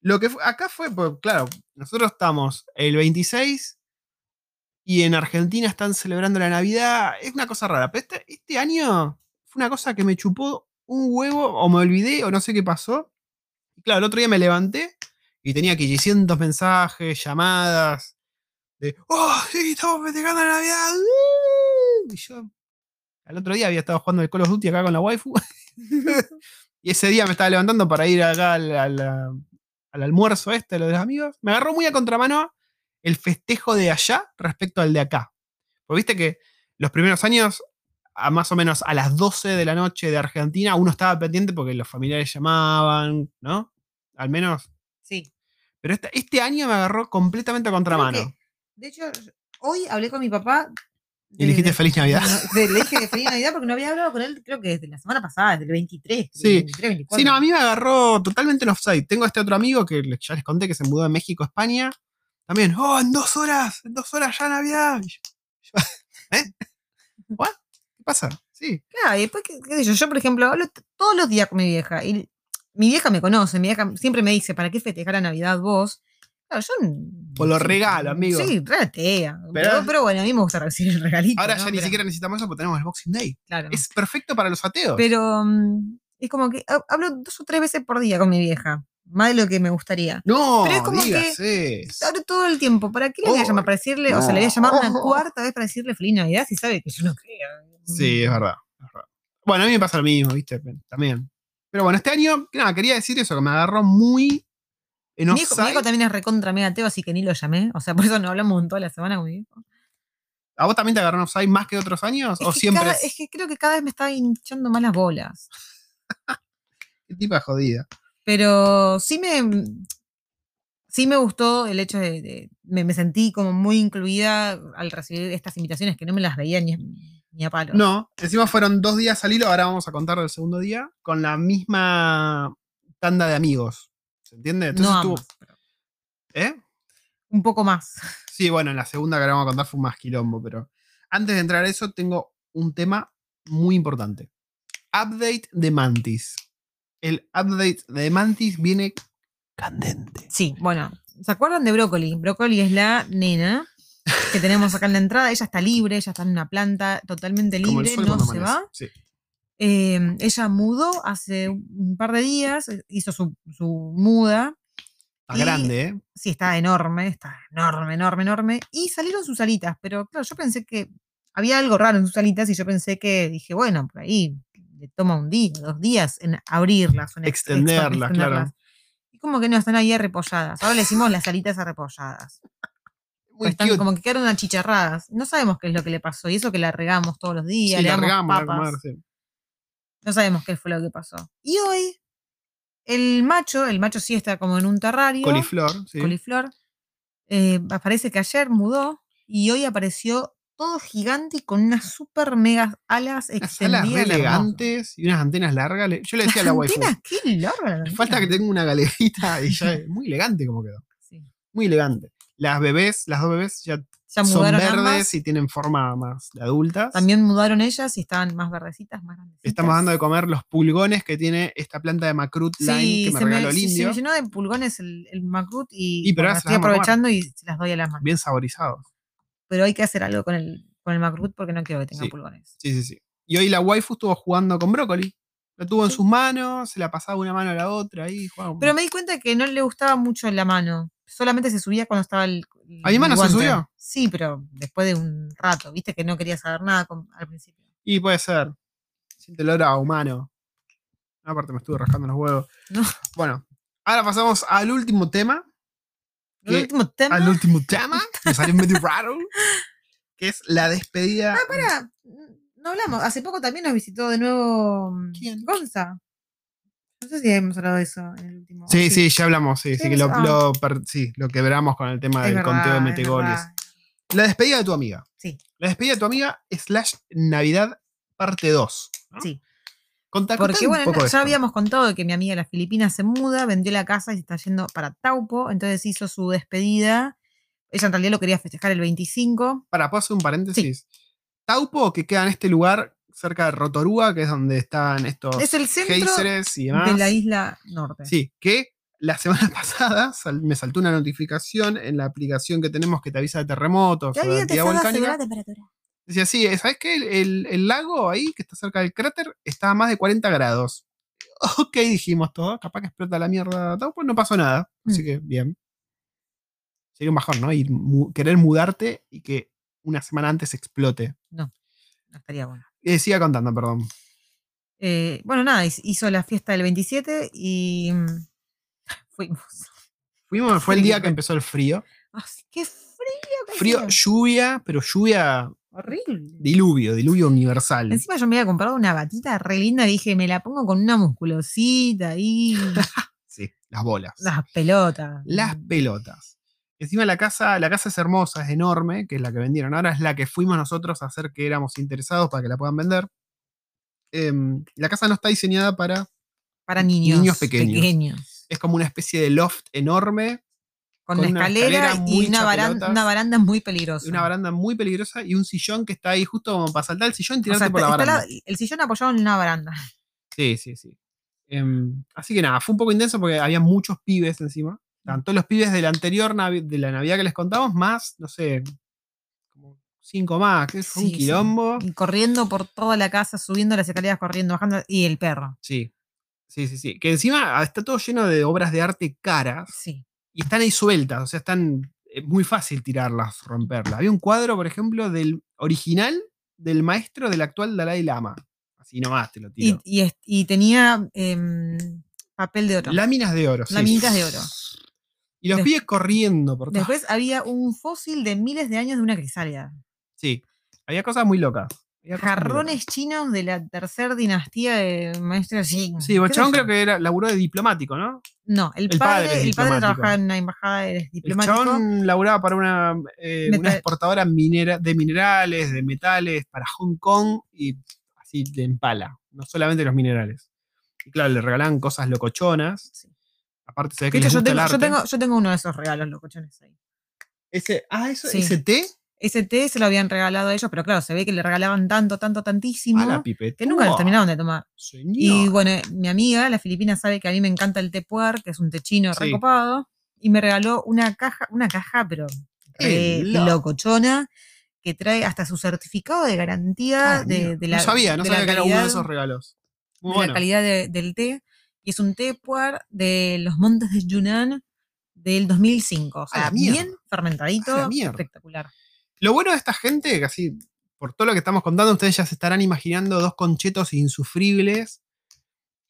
Lo que fue- acá fue, pues, claro, nosotros estamos el 26 y en Argentina están celebrando la Navidad. Es una cosa rara, pero este, este año fue una cosa que me chupó un huevo o me olvidé o no sé qué pasó. Y claro, el otro día me levanté y tenía que cientos mensajes, llamadas de, oh, sí, estamos festejando la Navidad. Y yo, al otro día había estado jugando el Call of Duty acá con la waifu. y ese día me estaba levantando para ir acá al, al- al almuerzo este, lo de los amigos. Me agarró muy a contramano el festejo de allá respecto al de acá. Porque viste que los primeros años, a más o menos a las 12 de la noche de Argentina, uno estaba pendiente porque los familiares llamaban, ¿no? Al menos. Sí. Pero este, este año me agarró completamente a contramano. que- De hecho, hoy hablé con mi papá. Y le dijiste Feliz Navidad. No, le dije Feliz Navidad porque no había hablado con él, creo que desde la semana pasada, desde el 23. Sí. 23, 24. Sí, no, a mí me agarró totalmente en offside. Tengo este otro amigo que ya les conté que se mudó de México a España. También, oh, en dos horas, en dos horas ya Navidad. Yo- ¿Eh? ¿What? ¿Qué pasa? Sí. Claro, y después, qué, qué sé yo, yo, por ejemplo, hablo todos los días con mi vieja. Y mi vieja me conoce, mi vieja siempre me dice, ¿para qué festejar la Navidad vos? Claro, yo. Por los regalos, amigo. Sí, regatea. Pero- Pero, pero bueno, a mí me gusta recibir el regalito. Ahora ¿no? ya ni Pero- siquiera necesitamos eso porque tenemos el Boxing Day. Claro. Es perfecto para los ateos. Pero mm, es como que ha- hablo dos o tres veces por día con mi vieja. Más de lo que me gustaría. no, pero es como que- dígase eso. Hablo todo el tiempo. ¿Para qué le voy a Oh, llamar? Para decirle, o sea, le voy a llamar una no. cuarta vez para decirle feliz Navidad si sabe que yo no creo. Sí, es verdad, es verdad. Bueno, a mí me pasa lo mismo, ¿viste? También. Pero bueno, este año, nada, quería decir eso, que me agarró muy en Mi hijo, mi hijo también es recontra mega ateo, así que ni lo llamé. O sea, por eso no hablamos en toda la semana con mi hijo. ¿A vos también te agarró en offside más que otros años? Es ¿O siempre cada- es, es que creo que cada vez me está hinchando más las bolas. qué tipa jodida? Pero sí me. Sí me gustó el hecho de. de- me, me sentí como muy incluida al recibir estas invitaciones que no me las veía ni, ni a palos. No, encima fueron dos días al hilo, ahora vamos a contar del segundo día, con la misma tanda de amigos. ¿Se entiende? Entonces no ambas, pero ¿Eh? Un poco más. Sí, bueno, en la segunda que ahora vamos a contar fue más quilombo, pero antes de entrar a eso, tengo un tema muy importante. Update de Mantis. El update de Mantis viene candente. Sí, bueno. ¿Se acuerdan de Brócoli? Brócoli es la nena que tenemos acá en la entrada. Ella está libre, ella está en una planta totalmente libre, no se amanece. va. Sí. Eh, ella mudó hace un par de días, eh, hizo su, su muda. Está Y- grande, ¿eh? Sí, está enorme, está enorme, enorme, enorme. Y salieron sus alitas, pero claro, yo pensé que había algo raro en sus alitas y yo pensé que dije, bueno, por ahí le toma un día, dos días en abrirlas, en Extenderlas, claro. Y como que no, están ahí arrepolladas. Ahora le decimos las alitas arrepolladas. Pues están cute. como que quedaron achicharradas. No sabemos qué es lo que le pasó. Y eso que la regamos todos los días, Sí, le la damos papas. sí. No sabemos qué fue lo que pasó. Y hoy, el macho, el macho sí está como en un terrario. Coliflor, sí. coliflor. eh, parece que ayer mudó y hoy apareció todo gigante y con unas super mega alas Unas alas re extendidas. hermosas. elegantes y unas antenas largas. Yo le decía a la waifu, antenas, qué larga la "Me falta que antena". tenga una galerita y ya es muy elegante como quedó. Sí. Muy elegante. Las bebés, las dos bebés ya Ya son verdes ambas. y tienen forma más de adultas. También mudaron ellas y estaban más verdecitas, más grandecitas. Estamos dando de comer los pulgones que tiene esta planta de Macrut Line Sí, que me se me, regaló el sí, se indio. me llenó de pulgones el, el macrut y, Y, pero bueno, estoy aprovechando y se las doy a las manos. Bien saborizados. Pero hay que hacer algo con el, con el macrut porque no quiero que tenga Sí. pulgones. Sí, sí, sí. Y hoy la waifu estuvo jugando con brócoli. Lo tuvo en sus manos, se la pasaba una mano a la otra ahí. jugaba- Pero me di cuenta que no le gustaba mucho la mano. Solamente se subía cuando estaba el. ¿A mi el mano se guante. subió? Sí, pero después de un rato. Viste que no quería saber nada con- al principio. Y puede ser. Siente el olor a humano. Aparte me estuve rascando los huevos. No. Bueno, ahora pasamos al último tema. El último tema. Al último tema. Me salió medio raro. Que es la despedida. Ah, pará. No hablamos. Hace poco también nos visitó de nuevo. mm, ¿Quién? Gonza. No sé si hemos hablado de eso en el último. Sí, sí, ya hablamos. Sí, Sí, sí, que lo, ah. lo sí, quebramos con el tema Es del conteo de metegoles. La despedida de tu amiga. Sí, La despedida de tu amiga slash Navidad parte 2. ¿no? sí. Contá- Porque bueno, ya esto. habíamos contado que mi amiga de las Filipinas se muda, vendió la casa y se está yendo para Taupo, entonces hizo su despedida. Ella en realidad lo quería festejar el 25. Para, ¿puedo hacer un paréntesis? Taupo, que queda en este lugar cerca de Rotorua, que es donde están estos Es el centro y demás. de la isla norte. Sí, que la semana pasada sal- me saltó una notificación en la aplicación que tenemos que te avisa de terremotos Ya o de había actividad volcánica. la temperatura. Decía, sí, ¿sabes qué? El, el- el lago ahí, que está cerca del cráter, está a más de 40 grados. Ok, dijimos todos, capaz que explota la mierda. No, pues no pasó nada. Así Mm. que, bien. Sería un bajón, ¿no? Mu- querer mudarte y que una semana antes explote. No estaría bueno. Eh, siga contando, perdón. Eh, bueno, nada, hiz- hizo la fiesta del 27 y mm, fuimos. Fuimos, fue el día que empezó el frío. Así que frío. que Frío, hacía. lluvia, pero lluvia, Horrible. diluvio, diluvio universal. Encima yo me había comprado una batita re linda, dije, me la pongo con una musculosita ahí, Sí, las bolas. las pelotas. Las pelotas. Encima la casa, la casa es hermosa, es enorme, que es la que vendieron. Ahora es la que fuimos nosotros a hacer que éramos interesados para que la puedan vender. Em, la casa no está diseñada para. Para niños, niños pequeños. pequeños. Es como una especie de loft enorme, Con, Con una escalera, escalera y una, baran- chapelotas. una baranda muy peligrosa. una baranda muy peligrosa y un sillón que está ahí justo como para saltar el sillón y O tirarte sea, por la baranda. la- el sillón apoyado en una baranda. Sí, sí, sí. Em, así que nada, fue un poco intenso porque había muchos pibes encima. Todos los pibes de la anterior Navi- de la Navidad que les contamos, más, no sé, como cinco más, que fue un Sí, sí. quilombo. Y corriendo por toda la casa, subiendo las escaleras, corriendo, bajando. Y el perro. Sí. Sí, sí, sí. Que encima está todo lleno de obras de arte caras Sí. y están ahí sueltas, o sea, están es muy fácil tirarlas, romperlas. Había un cuadro, por ejemplo, del original del maestro del actual Dalai Lama. Así nomás te lo tiro. y es- y tenía em, papel de oro. Láminas de oro. sí. Laminitas de oro. Y los pibes corriendo por todo. Después había un fósil de miles de años de una crisálida. Sí. Había cosas muy locas. Había cosas muy locas. Jarrones chinos de la tercera dinastía de Maestro Xing. Sí, el ¿Qué chabón sé yo? creo que era, laburó de diplomático, ¿no? No, el, el padre el padre trabajaba en una embajada, El diplomático. chabón laburaba para una, eh, una exportadora minera, de minerales, de metales, para Hong Kong y así de empala. No solamente los minerales. Y claro, le regalaban cosas locochonas. Sí. Aparte se ve De que hecho, les yo gusta el tengo, arte. yo, tengo, yo tengo uno de esos regalos, locochones ahí. Ese, ah, eso, Sí. ese té. Ese té se lo habían regalado a ellos, pero claro, se ve que le regalaban tanto, tanto, tantísimo, A la pipetúa. que nunca los terminaron de tomar. Señor. Y bueno, mi amiga, la filipina, sabe que a mí me encanta el té puer, que es un té chino Sí. recopado, y me regaló una caja, una caja, pero re El lo- locochona, que trae hasta su certificado de garantía Ah, de, mira. de la no sabía, no de la sabía que era uno de calidad- esos regalos. Muy de bueno. la calidad de- del té. Es un té puer de los montes de Yunnan del 2005. O sea, mierda. bien fermentadito, mierda. espectacular. Lo bueno de esta gente, que así, por todo lo que estamos contando, ustedes ya se estarán imaginando dos conchetos insufribles.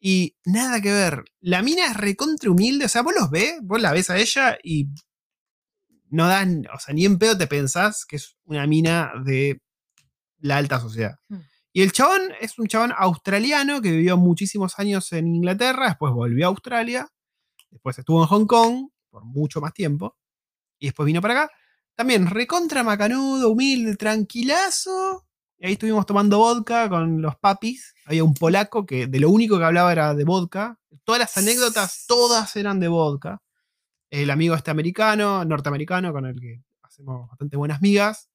Y nada que ver. La mina es recontra humilde. O sea, vos los ves, vos la ves a ella y no dan, o sea, ni en pedo te pensás que es una mina de la alta sociedad. Hmm. Y el chabón es un chabón australiano que vivió muchísimos años en Inglaterra, después volvió a Australia, después estuvo en Hong Kong por mucho más tiempo, y después vino para acá. También recontra macanudo, humilde, tranquilazo. Y ahí estuvimos tomando vodka con los papis. Había un polaco que de lo único que hablaba era de vodka. Todas las anécdotas, todas eran de vodka. El amigo este americano, norteamericano, con el que hacemos bastante buenas migas.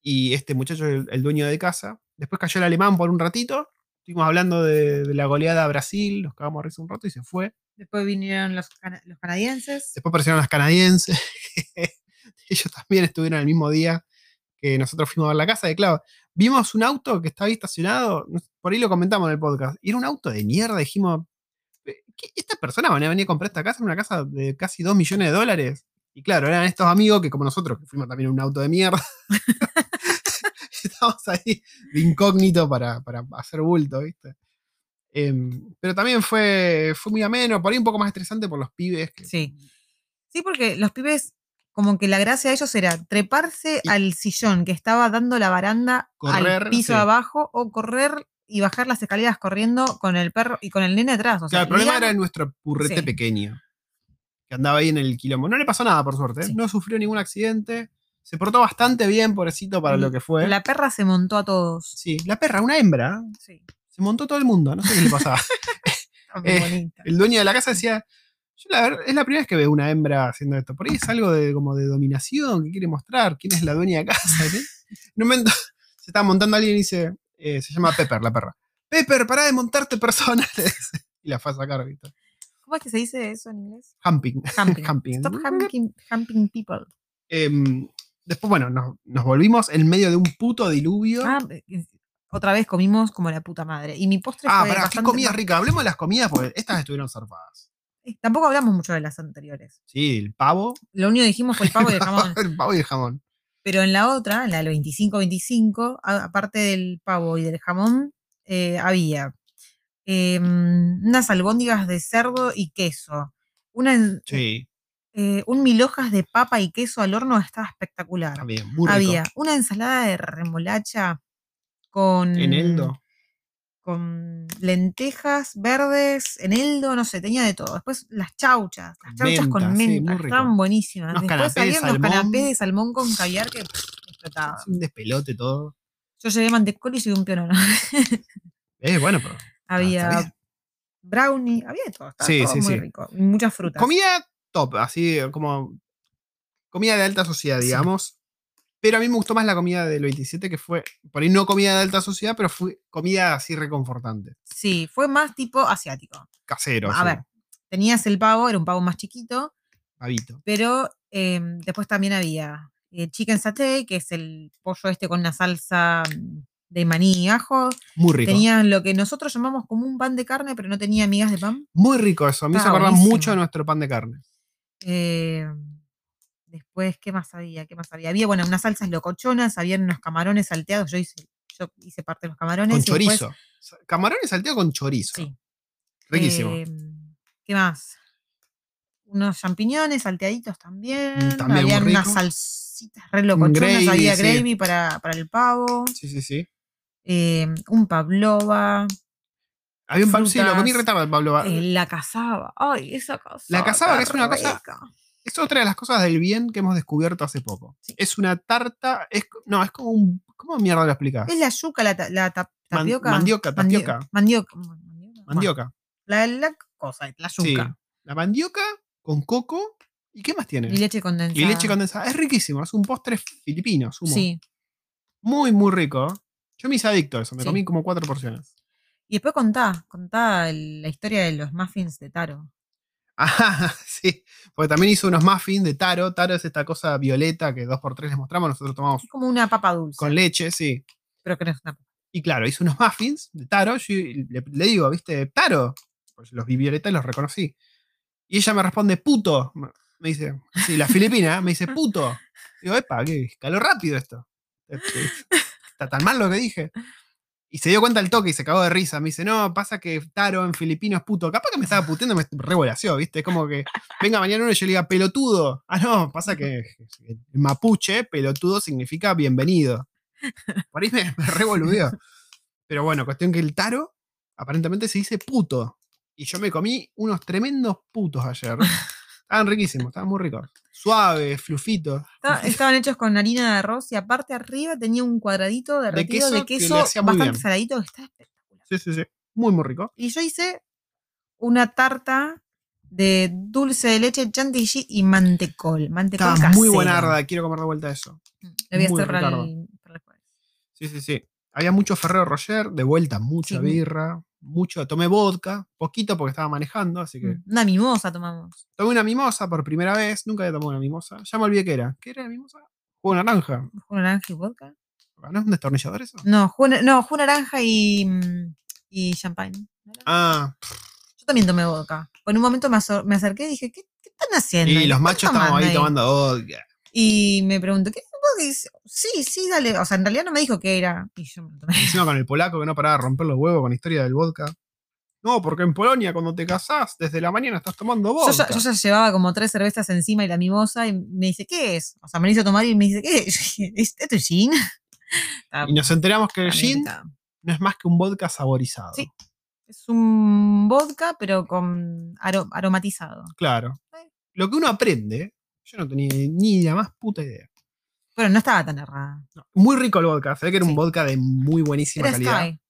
Y este muchacho, el, el dueño de casa. Después cayó el alemán por un ratito. Estuvimos hablando de, de la goleada a Brasil, nos cagamos a risa un rato y se fue. Después vinieron los, cana- los canadienses. Después aparecieron las canadienses. Ellos también estuvieron el mismo día que nosotros fuimos a ver la casa. Y claro, vimos un auto que estaba ahí estacionado. Por ahí lo comentamos en el podcast. Y era un auto de mierda. Dijimos, "Eh, ¿qué- ¿estas personas van a venir a comprar esta casa? Una casa de casi 2 millones de dólares. Y claro, eran estos amigos que, como nosotros, que fuimos también en un auto de mierda. Estábamos ahí de incógnito para, para hacer bulto, ¿viste? Em, pero también fue, fue muy ameno, por ahí un poco más estresante por los pibes. Que, Sí. Sí, porque los pibes, como que la gracia de ellos era treparse Y- al sillón que estaba dando la baranda Correr, al piso sí. abajo o correr y bajar las escaleras corriendo con el perro y con el nene atrás. O sea, Claro, el problema era nuestro purrete Sí. pequeño. Que andaba ahí en el quilombo. No le pasó nada, por suerte. ¿eh? Sí. No sufrió ningún accidente. Se portó bastante bien, pobrecito, para lo que fue. La perra se montó a todos. Sí, la perra, una hembra. Sí. Se montó todo el mundo. No sé qué le pasaba. Está Eh, el dueño de la casa decía. Yo la verdad, es la primera vez que veo una hembra haciendo esto. Por ahí es algo de, como de dominación que quiere mostrar quién es la dueña de casa. ¿sí? En un momento se estaba montando alguien y dice, eh, se llama Pepper, la perra. Pepper, pará de montarte persona. le dice. y la fue a sacar, ¿viste? ¿Cómo es que se dice eso en inglés? Humping. Humping. Humping. Stop humping, humping people. Em, después, bueno, nos, nos volvimos en medio de un puto diluvio. Ah, eh, otra vez comimos como la puta madre. Y mi postre Ah, fue pará, qué bastante comida más- rica. Hablemos de las comidas porque estas estuvieron zarpadas. Eh, Tampoco hablamos mucho de las anteriores. Sí, el pavo. Lo único que dijimos fue el pavo y el jamón. el pavo y el jamón. Pero en la otra, en la del 25-25, a- aparte del pavo y del jamón, eh, había em, unas albóndigas de cerdo y queso. Una, en- Sí, eh, un mil hojas de papa y queso al horno estaba espectacular. también, muy rico. Había una ensalada de remolacha con, Eneldo. con lentejas verdes, eneldo, no sé, tenía de todo. Después las chauchas, las chauchas con Menta, sí, estaban buenísimas. Unos Después había unos salmón. canapés de salmón con caviar que pff, explotaban. Es un despelote todo. Yo llevé mantecolis y un pionono. Eh, bueno, pero. había bien. brownie, había de todo. Estaba Sí, todo sí, muy sí. rico. Muchas frutas. Comida top, así como. Comida de alta sociedad, Sí. digamos. Pero a mí me gustó más la comida del 27, que fue. Por ahí no comida de alta sociedad, pero fue comida así reconfortante. Sí, fue más tipo asiático. Casero. A ver, tenías el pavo, era un pavo más chiquito, pavito. pero em, después también había eh, chicken saté, que es el pollo este con una salsa mm, de maní y ajo. Muy rico. Tenían lo que nosotros llamamos como un pan de carne, pero no tenía migas de pan. Muy rico eso. Hizo Estaba acordar buenísimo. mucho de nuestro pan de carne. Eh, después, ¿qué más había? ¿Qué más había? Había, bueno, unas salsas locochonas, habían unos camarones salteados. Yo hice, yo hice parte de los camarones. Con después- chorizo. Camarones salteados con chorizo. sí. Riquísimo. Eh, ¿Qué más? Unos champiñones salteaditos también. Mm, también Habían unas salsitas re locochonas. gravy, había sí. gravy para, para el pavo. sí, sí, sí. eh, un pavlova. Había un. Sí, lo comí el pablo. eh, la cazaba. Ay, esa cazaba. cazaba, qué que es una cosa-. Es otra de las cosas del bien que hemos descubierto hace poco. Sí. Es una tarta. Es, no, es como un. ¿Cómo mierda lo explicás? Es la yuca, la, la ta- Man- tapioca. mandioca, Mandio- tapioca. Mandioca. mandioca. Mandioca. Bueno, la, la cosa, la Sí. yuca. La mandioca con coco. ¿Y qué más tiene? Y leche condensada. Y leche condensada. Es riquísimo. Es un postre filipino. sumo. Sí. Muy, muy rico. Yo me hice adicto a eso. Me Sí. comí como cuatro porciones. Y después contá, contá la historia de los muffins de Taro. Ah, sí. Porque también hizo unos muffins de taro. Taro es esta cosa violeta que dos por tres les mostramos. Nosotros tomamos Es como una papa dulce. con leche, sí. pero que no es una papa. Y claro, hizo unos muffins de taro. Yo le, le digo, ¿viste? Taro. Pues los vi violeta y los reconocí. Y ella me responde, puto. Me me dice, sí, la filipina, me dice, puto. Digo, epa, qué calor rápido esto. Está tan mal lo que dije. Y se dio cuenta al toque y se cagó de risa. Me dice, no, pasa que Taro en filipino es puto. Capaz que me estaba puteando, me revolació, ¿viste? Es como que venga mañana uno y yo le diga pelotudo. Ah, no, pasa que en mapuche, pelotudo significa bienvenido. Por ahí me, me revoludió. Pero bueno, cuestión que el Taro aparentemente se dice puto. Y yo me comí unos tremendos putos ayer. Estaban riquísimos, estaban muy ricos. Suaves, flufitos. Estaba- estaban hechos con harina de arroz y aparte arriba tenía un cuadradito derretido de queso que le queso, hacía muy bastante bien. saladito que está espectacular. Sí, sí, sí. Muy, muy rico. Y yo hice una tarta de dulce de leche, chantilly y mantecol. Mantecol Estaba muy casero. buenarda. Quiero comer de vuelta eso. Mm, Lo voy a Muy hacer para ricardo. el, para el jueves. Sí, sí, sí. Había mucho Ferrero Rocher, de vuelta, mucha Sí. birra, mucho. Tomé vodka, poquito porque estaba manejando, así que. Mm, Una mimosa tomamos. Tomé una mimosa por primera vez, nunca había tomado una mimosa. Ya me olvidé qué era. ¿Qué era la mimosa? Jugo de naranja. ¿Jugo naranja y vodka? ¿No es un destornillador eso? No, jugo, no, jugo naranja y, mm, y champagne. Ah, Yo también tomé vodka. En un momento me, me acerqué y dije, ¿qué, qué están haciendo? y los ¿Qué machos estábamos ahí tomando tomando vodka. Y me preguntó, ¿qué? Dice, Sí, sí, dale. O sea, en realidad no me dijo qué era. Y yo me lo tomé. Encima con el polaco que no paraba de romper los huevos con la historia del vodka. No, porque en Polonia cuando te casás, desde la mañana estás tomando Yo vodka. ya, yo ya llevaba como tres cervezas encima y la mimosa y me dice, ¿qué es? O sea, me lo hizo tomar y me dice, ¿qué es? Yo dije, ¿Es- ¿Esto es gin? Y nos enteramos que el gin no es más que un vodka saborizado. Sí. Es un vodka, pero con aro- aromatizado. Claro. Lo que uno aprende, yo no tenía ni la más puta idea. Pero no estaba tan errada. No, Muy rico el vodka. Se ve que era Sí. un vodka de muy buenísima Era calidad. Sky.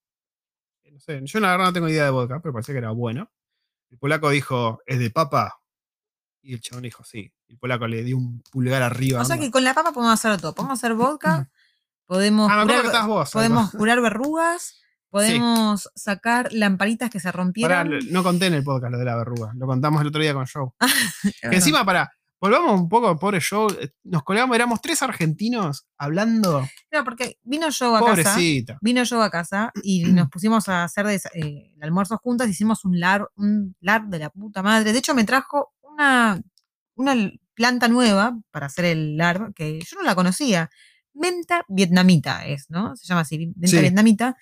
No sé, yo la verdad no tengo idea de vodka, pero parecía que era bueno. El polaco dijo, ¿es de papa? Y el chabón dijo, sí. El polaco le dio un pulgar arriba. O sea que con la papa podemos hacer todo. Podemos hacer vodka, podemos, Ah, me acuerdo curar, que vos. podemos curar verrugas, Podemos sacar lamparitas que se rompieron. no conté en el podcast lo de la verruga. Lo contamos el otro día con Joe. Verdad. encima, para, volvamos un poco, pobre Joe. eh, Nos colgamos, éramos tres argentinos hablando. No, porque vino yo a casa. Pobrecita. Vino yo a casa y nos pusimos a hacer des- eh, el almuerzo juntas. Hicimos un lar, un lar de la puta madre. De hecho, me trajo una, una planta nueva para hacer el lar que yo no la conocía. Menta vietnamita es, ¿no? Se llama así, menta Sí. vietnamita.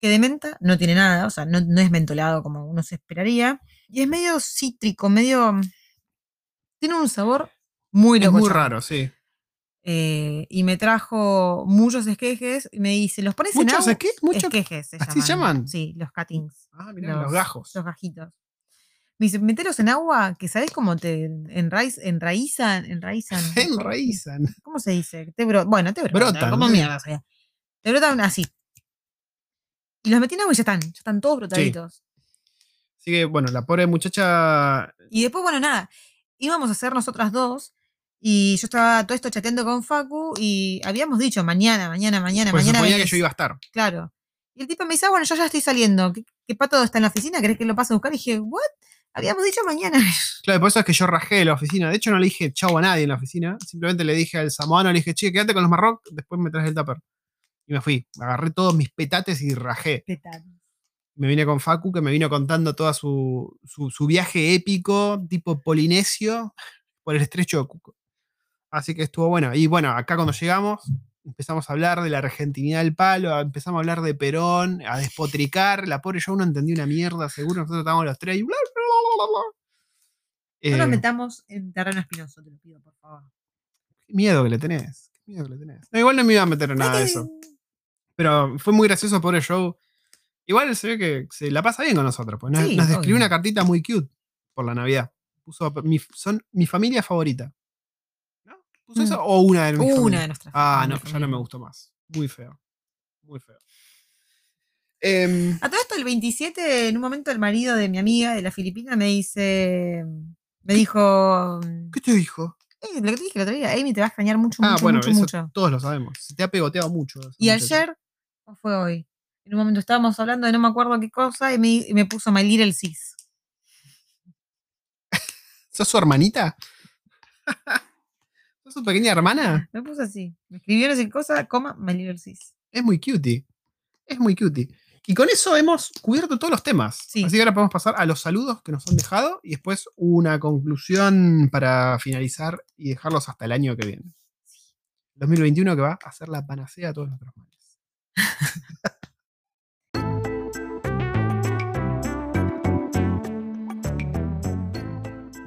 Que de menta no tiene nada, o sea, no, no es mentolado como uno se esperaría. Y es medio cítrico, medio. Tiene un sabor muy Es loco. muy raro, sí. Eh, y me trajo muchos esquejes y me dice, ¿los pones en ¿Muchos agua? qué? ¿Muchos? Esquejes se ¿Así llaman? Sí, los cuttings. Ah, mirá, los, gajos. Los gajitos. Me dice, metelos en agua, que sabes cómo te enraiz, enraizan, enraizan. Enraizan. ¿Cómo se dice? Te bro- bueno, te brotan. Brotan, ¿Cómo mierda? Te brotan así. Y los metí en agua y ya están, ya están todos brotaditos. Así que, bueno, la pobre muchacha. Y después, bueno, nada, íbamos a hacer nosotras dos. Y yo estaba todo esto chateando con Facu y habíamos dicho mañana, mañana, mañana, Pues mañana. suponía que venís". yo iba a estar. Claro. Y el tipo me dice, ah, bueno, yo ya estoy saliendo. ¿Qué, qué pato está en la oficina? ¿Querés que lo pase a buscar? Y dije, ¿what? Habíamos dicho mañana. Claro, por eso es que yo rajé de la oficina. De hecho, no le dije chau a nadie en la oficina. Simplemente le dije al samoano, le dije, che, quédate con los Marroc, después me traes el tupper. Y me fui. Agarré todos mis petates y rajé. Me vine con Facu, que me vino contando toda su, su, su viaje épico, tipo polinesio, por el estrecho de Cuco. Así que estuvo bueno. Y bueno, acá cuando llegamos, empezamos a hablar de la argentinidad del palo, empezamos a hablar de Perón, a despotricar. La pobre yo no entendí una mierda, seguro. Nosotros estábamos los tres y bla, bla, bla, bla, bla. No nos Eh, metamos en terreno espinoso, te lo pido, por favor. Qué miedo que le tenés. Qué miedo que le tenés. No, igual no me iba a meter en nada de eso. Pero fue muy gracioso, pobre Joe. Igual se ve que se la pasa bien con nosotros. Pues nos, Sí, nos describió una cartita muy cute por la Navidad. Puso mi, son mi familia favorita. ¿No? ¿Puso Mm. eso o una de mis Una de nuestras. Ah, no, ya no me gustó más. Muy feo. Muy feo. Em, A todo esto, el 27, en un momento, el marido de mi amiga de la Filipina me dice. Me dijo. ¿Qué te dijo? "Eh, lo que te dije el otro día, Amy te va a extrañar mucho, Ah, mucho, bueno, mucho, eso mucho. todos lo sabemos. Se te ha pegoteado mucho. Y ayer, o fue hoy, en un momento estábamos hablando de no me acuerdo qué cosa y me, y me puso My Little Sis. ¿Sos su hermanita? ¿Sos su pequeña hermana? Me puso así. Me escribió no sé qué cosa, coma, My Little Sis. Es muy cutie. Es muy cutie. Y con eso hemos cubierto todos los temas. Sí. Así que ahora podemos pasar a los saludos que nos han dejado y después una conclusión para finalizar y dejarlos hasta el año que viene. 2021 que va a ser la panacea a todos nuestros males.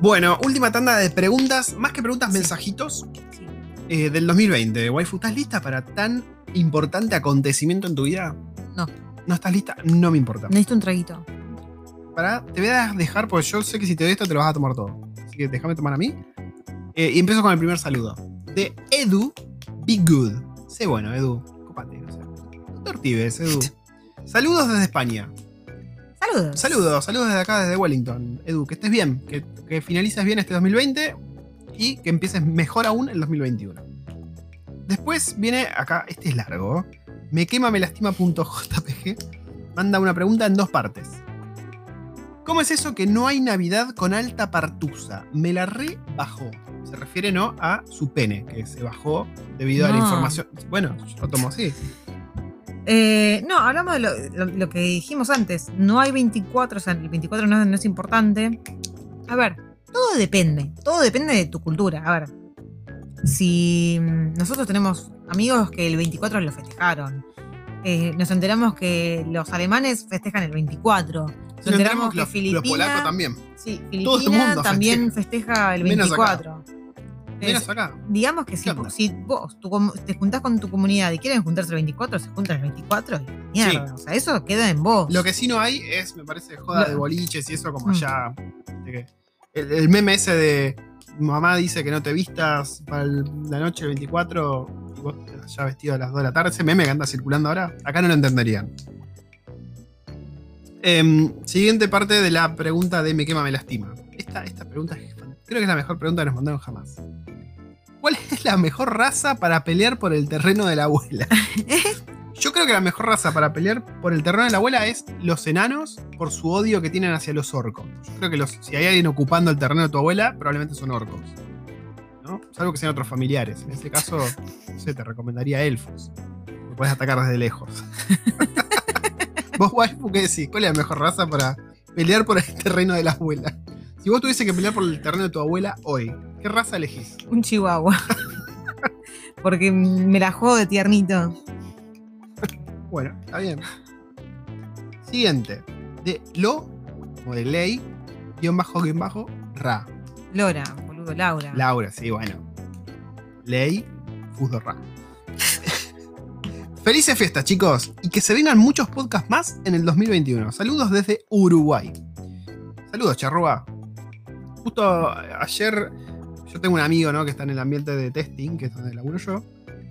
Bueno, última tanda de preguntas, más que preguntas, mensajitos Sí. eh, del 2020. Waifu, ¿estás lista para tan importante acontecimiento en tu vida? No. ¿No estás lista? No me importa. Necesito un traguito. Pará, te voy a dejar, porque yo sé que si te doy esto te lo vas a tomar todo. Así que déjame tomar a mí. Eh, y empiezo con el primer saludo. De Edu Be Good. Sé bueno, Edu. Copate, no sé. No te ortives, Edu. Saludos desde España. Saludos. Saludos, saludos desde acá, desde Wellington. Edu, que estés bien, que, que finalices bien este 2020 y que empieces mejor aún el 2021. Después viene acá, este es largo. Me quema, me lastima.jpg. Manda una pregunta en dos partes. ¿Cómo es eso que no hay Navidad con alta partusa? Me la re bajó. Se refiere no a su pene, que se bajó debido a la información. Bueno, yo lo tomo así. Eh, no, hablamos de lo, lo- lo que dijimos antes. No hay 24, o sea, el 24 no, no es importante. A ver, todo depende. Todo depende de tu cultura. A ver, si mm, nosotros tenemos amigos que el 24 lo festejaron, eh, nos enteramos que los alemanes festejan el 24. Nos Nos enteramos que que los, los Filipina, polacos también. sí, Todo el Filipina mundo también festeja el Menos acá. 24. Menos Es- acá. digamos que si, ¿Qué onda? si vos tu te juntás con tu comunidad y quieren juntarse el 24, se juntan el 24 y mierda. O sea, eso queda en vos. Lo que sí no hay es, me parece, joda de boliches y eso como Mm. que- El, el meme ese de mamá dice que no te vistas para el- la noche del 24 y vos ya vestido a las 2 de la tarde. Ese meme que anda circulando ahora, acá no lo entenderían. Em, siguiente parte de la pregunta de Me quema, me lastima. Esta, esta pregunta es creo que es la mejor pregunta que nos mandaron jamás. ¿Cuál es la mejor raza para pelear por el terreno de la abuela? Yo creo que la mejor raza para pelear por el terreno de la abuela es los enanos por su odio que tienen hacia los orcos. Yo creo que los, si hay alguien ocupando el terreno de tu abuela, probablemente son orcos. ¿no? Salvo que sean otros familiares. En ese caso, no sé, te recomendaría elfos. Lo puedes atacar desde lejos. vos, waifu, ¿qué decís? ¿Cuál es la mejor raza para pelear por el terreno de la abuela? Si vos tuviese que pelear por el terreno de tu abuela hoy, ¿qué raza elegís? Un chihuahua. Porque me la juego de tiernito. Bueno, está bien. Siguiente. De lo, como de ley, guion bajo, guion bajo, ra. Lora, boludo, Laura. Laura, sí, bueno. Ley, fusdo ra. Felices fiestas, chicos, y que se vengan muchos podcasts más en el 2021. Saludos desde Uruguay. Saludos, charrúa. Justo ayer, yo tengo un amigo ¿no? que está en el ambiente de testing, que es donde laburo yo.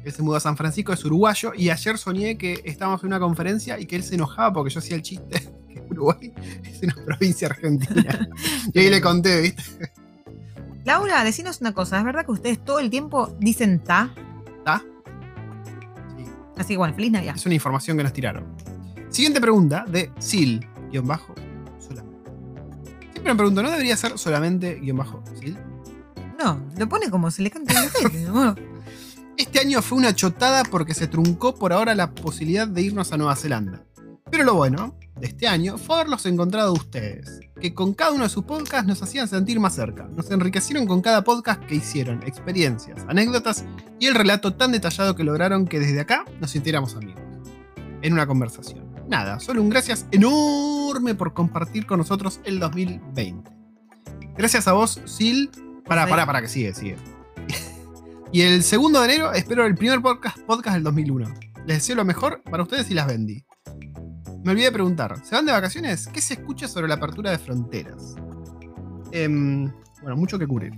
Él se mudó a San Francisco, es uruguayo, y ayer soñé que estábamos en una conferencia y que él se enojaba porque yo hacía el chiste que Uruguay es una provincia argentina. y ahí le conté, ¿viste? Laura, decinos una cosa. ¿Es verdad que ustedes todo el tiempo dicen ta? ¿Está? Sí. Así que bueno, feliz Navidad. Es una información que nos tiraron. Siguiente pregunta de Sil, guion bajo. Siempre me pregunto, ¿no debería ser solamente guion bajo Sil? No, lo pone como se le canta en la gente, ¿no? Este año fue una chotada porque se truncó por ahora la posibilidad de irnos a Nueva Zelanda. Pero lo bueno de este año fue haberlos encontrado ustedes, que con cada uno de sus podcasts nos hacían sentir más cerca, nos enriquecieron con cada podcast que hicieron, experiencias, anécdotas y el relato tan detallado que lograron que desde acá nos sintiéramos amigos. En una conversación. Nada, solo un gracias enorme por compartir con nosotros el 2020. Gracias a vos, Sil. Para, para, para, que sigue, sigue. y el segundo de enero espero el primer podcast, podcast del 2001. Les deseo lo mejor para ustedes y las vendí. Me olvidé de preguntar, ¿se van de vacaciones? ¿Qué se escucha sobre la apertura de fronteras? Em, bueno, mucho que cubrir.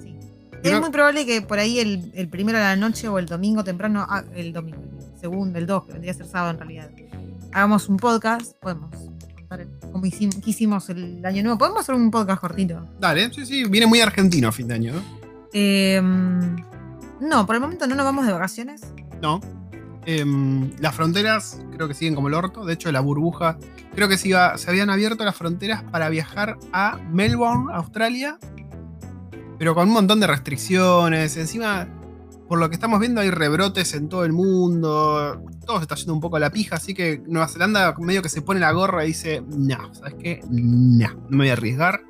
Sí. Es muy probable que por ahí el, el primero de la noche o el domingo temprano, ah, el domingo, el segundo, el 2, que vendría a ser sábado en realidad, hagamos un podcast, podemos contar como hicimos, que hicimos el año nuevo. Podemos hacer un podcast cortito. Dale, sí, sí, viene muy argentino a fin de año, ¿no? Eh, no, por el momento no nos vamos de vacaciones. No. Em, las fronteras creo que siguen como el orto. De hecho, la burbuja. Creo que se, iba- se habían abierto las fronteras para viajar a Melbourne, Australia. Pero con un montón de restricciones. Encima, por lo que estamos viendo, hay rebrotes en todo el mundo. Todo se está yendo un poco a la pija. Así que Nueva Zelanda medio que se pone la gorra y dice: No, ¿sabes qué? No, no me voy a arriesgar.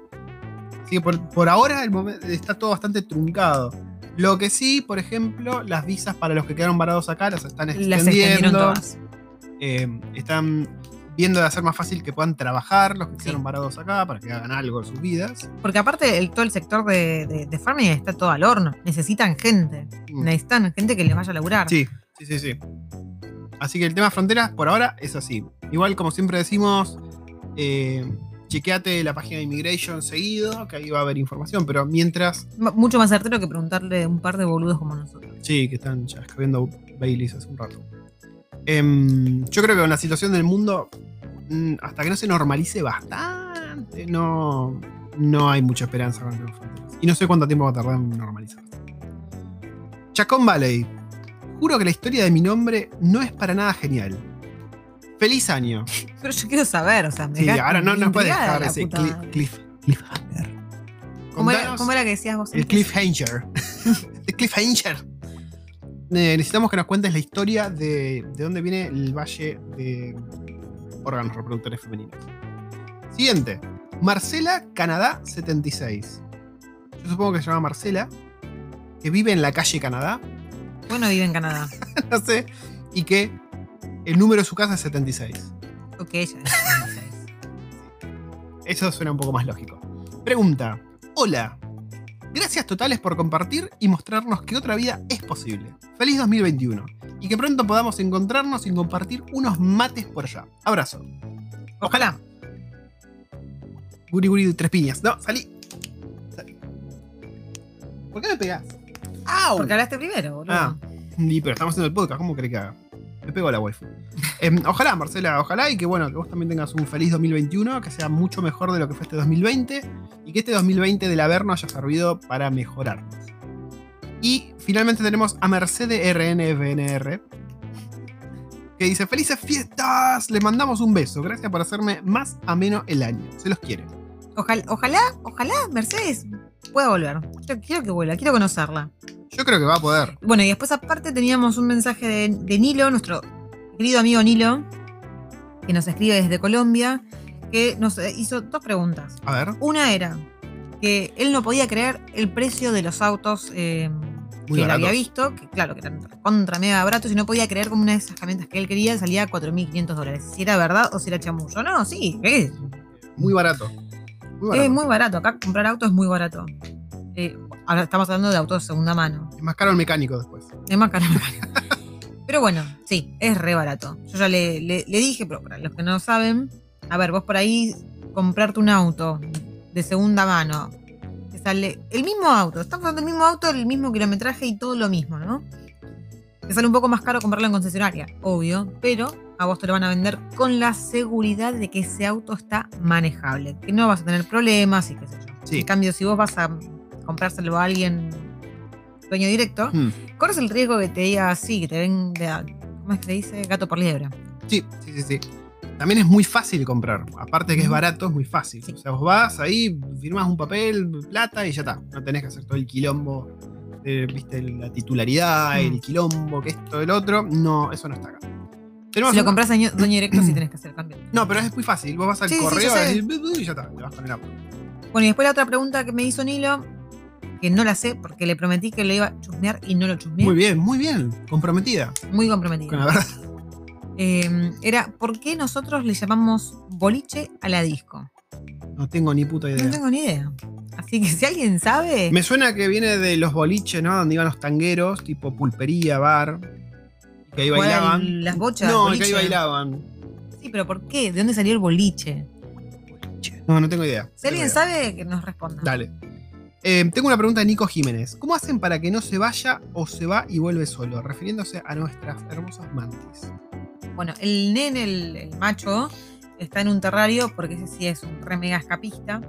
Así que por, por ahora el está todo bastante truncado. Lo que sí, por ejemplo, las visas para los que quedaron varados acá las están Las extendiendo. extendieron todas. Eh, están viendo de hacer más fácil que puedan trabajar los que Sí. quedaron varados acá para que hagan algo en sus vidas. Porque aparte el, todo el sector de, de, de farming está todo al horno. Necesitan gente. Mm. Necesitan gente que les vaya a laburar. Sí, sí, sí, sí. Así que el tema fronteras por ahora es así. Igual, como siempre decimos, eh, chequeate la página de Immigration seguido, que ahí va a haber información. Pero mientras, Mucho más certero que preguntarle a un par de boludos como nosotros. sí, que están ya escribiendo Baileys hace un rato. Em, yo creo que con la situación del mundo, mm, hasta que no se normalice bastante, no, no hay mucha esperanza con las fronteras. Y no sé cuánto tiempo va a tardar en normalizarse. Chacón Valley. Juro que la historia de mi nombre no es para nada genial. Feliz año. Pero yo quiero saber, o sea, me Sí, ahora no, no puedes intrigada dejar ese cliff, cliff, cliffhanger. ¿Cómo era, Contanos cómo era que decías vos? El cliffhanger. el cliffhanger. Eh, necesitamos que nos cuentes la historia de, de dónde viene el valle de órganos reproductores femeninos. Siguiente. Marcela, Canadá 76. Yo supongo que se llama Marcela, que vive en la calle Canadá, Bueno, vive en Canadá. no sé, y que el número de su casa es 76. Ok, ya es 16. Eso suena un poco más lógico. Pregunta. Hola. Gracias totales por compartir y mostrarnos que otra vida es posible. Feliz 2021. Y que pronto podamos encontrarnos y compartir unos mates por allá. Abrazo. Ojalá. Guri guri tres piñas. No, salí. Salí. ¿Por qué me pegás? ¡Au! Porque hablaste primero, boludo. Ah. Y, pero estamos haciendo el podcast, ¿cómo crees que haga? Me pegó la waifu. Em, ojalá, Marcela, ojalá y que bueno, que vos también tengas un feliz 2021, que sea mucho mejor de lo que fue este 2020 y que este 2020 del Averno haya servido para mejorarnos. Y finalmente tenemos a Mercedes RNVNR, que dice: ¡Felices fiestas! Le mandamos un beso. Gracias por hacerme más ameno el año. Se los quiere. Ojalá, ojalá, ojalá Mercedes pueda volver. Yo quiero que vuelva, quiero conocerla. Yo creo que va a poder. Bueno, y después aparte teníamos un mensaje de, de Nilo, nuestro querido amigo Nilo, que nos escribe desde Colombia, que nos eh, hizo dos preguntas. A ver. Una era que él no podía creer el precio de los autos eh, Muy que él había visto, que claro, que eran contra mega baratos y no podía creer como una de esas camionetas que él quería salía a 4.500 dólares. Si era verdad o si era chamullo. No, sí, es, Muy barato. Muy barato. es muy barato. Acá comprar autos es muy barato. Eh, ahora estamos hablando de autos de segunda mano. Es más caro el mecánico después. Es más caro. Pero bueno, sí, es re barato. Yo ya le, le- le dije, pero para los que no saben, a ver, vos por ahí comprarte un auto de segunda mano, sale el mismo auto, estamos hablando del mismo auto, el mismo kilometraje y todo lo mismo, ¿no? Te sale un poco más caro comprarlo en concesionaria, obvio, pero a vos te lo van a vender con la seguridad de que ese auto está manejable, que no vas a tener problemas y qué sé yo. Sí. En cambio, si vos vas a comprárselo a alguien dueño directo, Hmm. corres el riesgo que te diga así, que te venga, ¿cómo es que te dice? Gato por liebre. Sí, sí, sí, sí. También es muy fácil comprar. Aparte de que es barato, es muy fácil. Sí. O sea, vos vas ahí, firmas un papel, plata y ya está. No tenés que hacer todo el quilombo, viste, la titularidad, Mm. el quilombo, que esto, el otro. No, eso no está acá. Tenemos Si lo un- compras dueño, dueño directo, sí tenés que hacer cambio. No, pero es muy fácil. Vos vas al Sí, correo y ya está, te vas con el auto. Bueno, y después la otra pregunta que me hizo Nilo, que no la sé porque le prometí que lo iba a chusmear y no lo chusmeé. Muy bien, muy bien. Comprometida Muy con comprometido. la verdad. Eh, era, ¿por qué nosotros le llamamos boliche a la disco? No tengo ni puta idea. No tengo ni idea. Así que si alguien sabe, Me suena que viene de los boliches, ¿no? Donde iban los tangueros, tipo pulpería, bar. Que ahí bailaban. las bochas. no, que ahí bailaban. Sí, pero ¿por qué? ¿De dónde salió el boliche? No, no tengo idea. Si alguien sabe, que nos responda. Dale. Eh, tengo una pregunta de Nico Jiménez. ¿Cómo hacen para que no se vaya o se va y vuelve solo? Refiriéndose a nuestras hermosas mantis. Bueno, el nene, el, el macho, está en un terrario porque ese sí es un re mega escapista.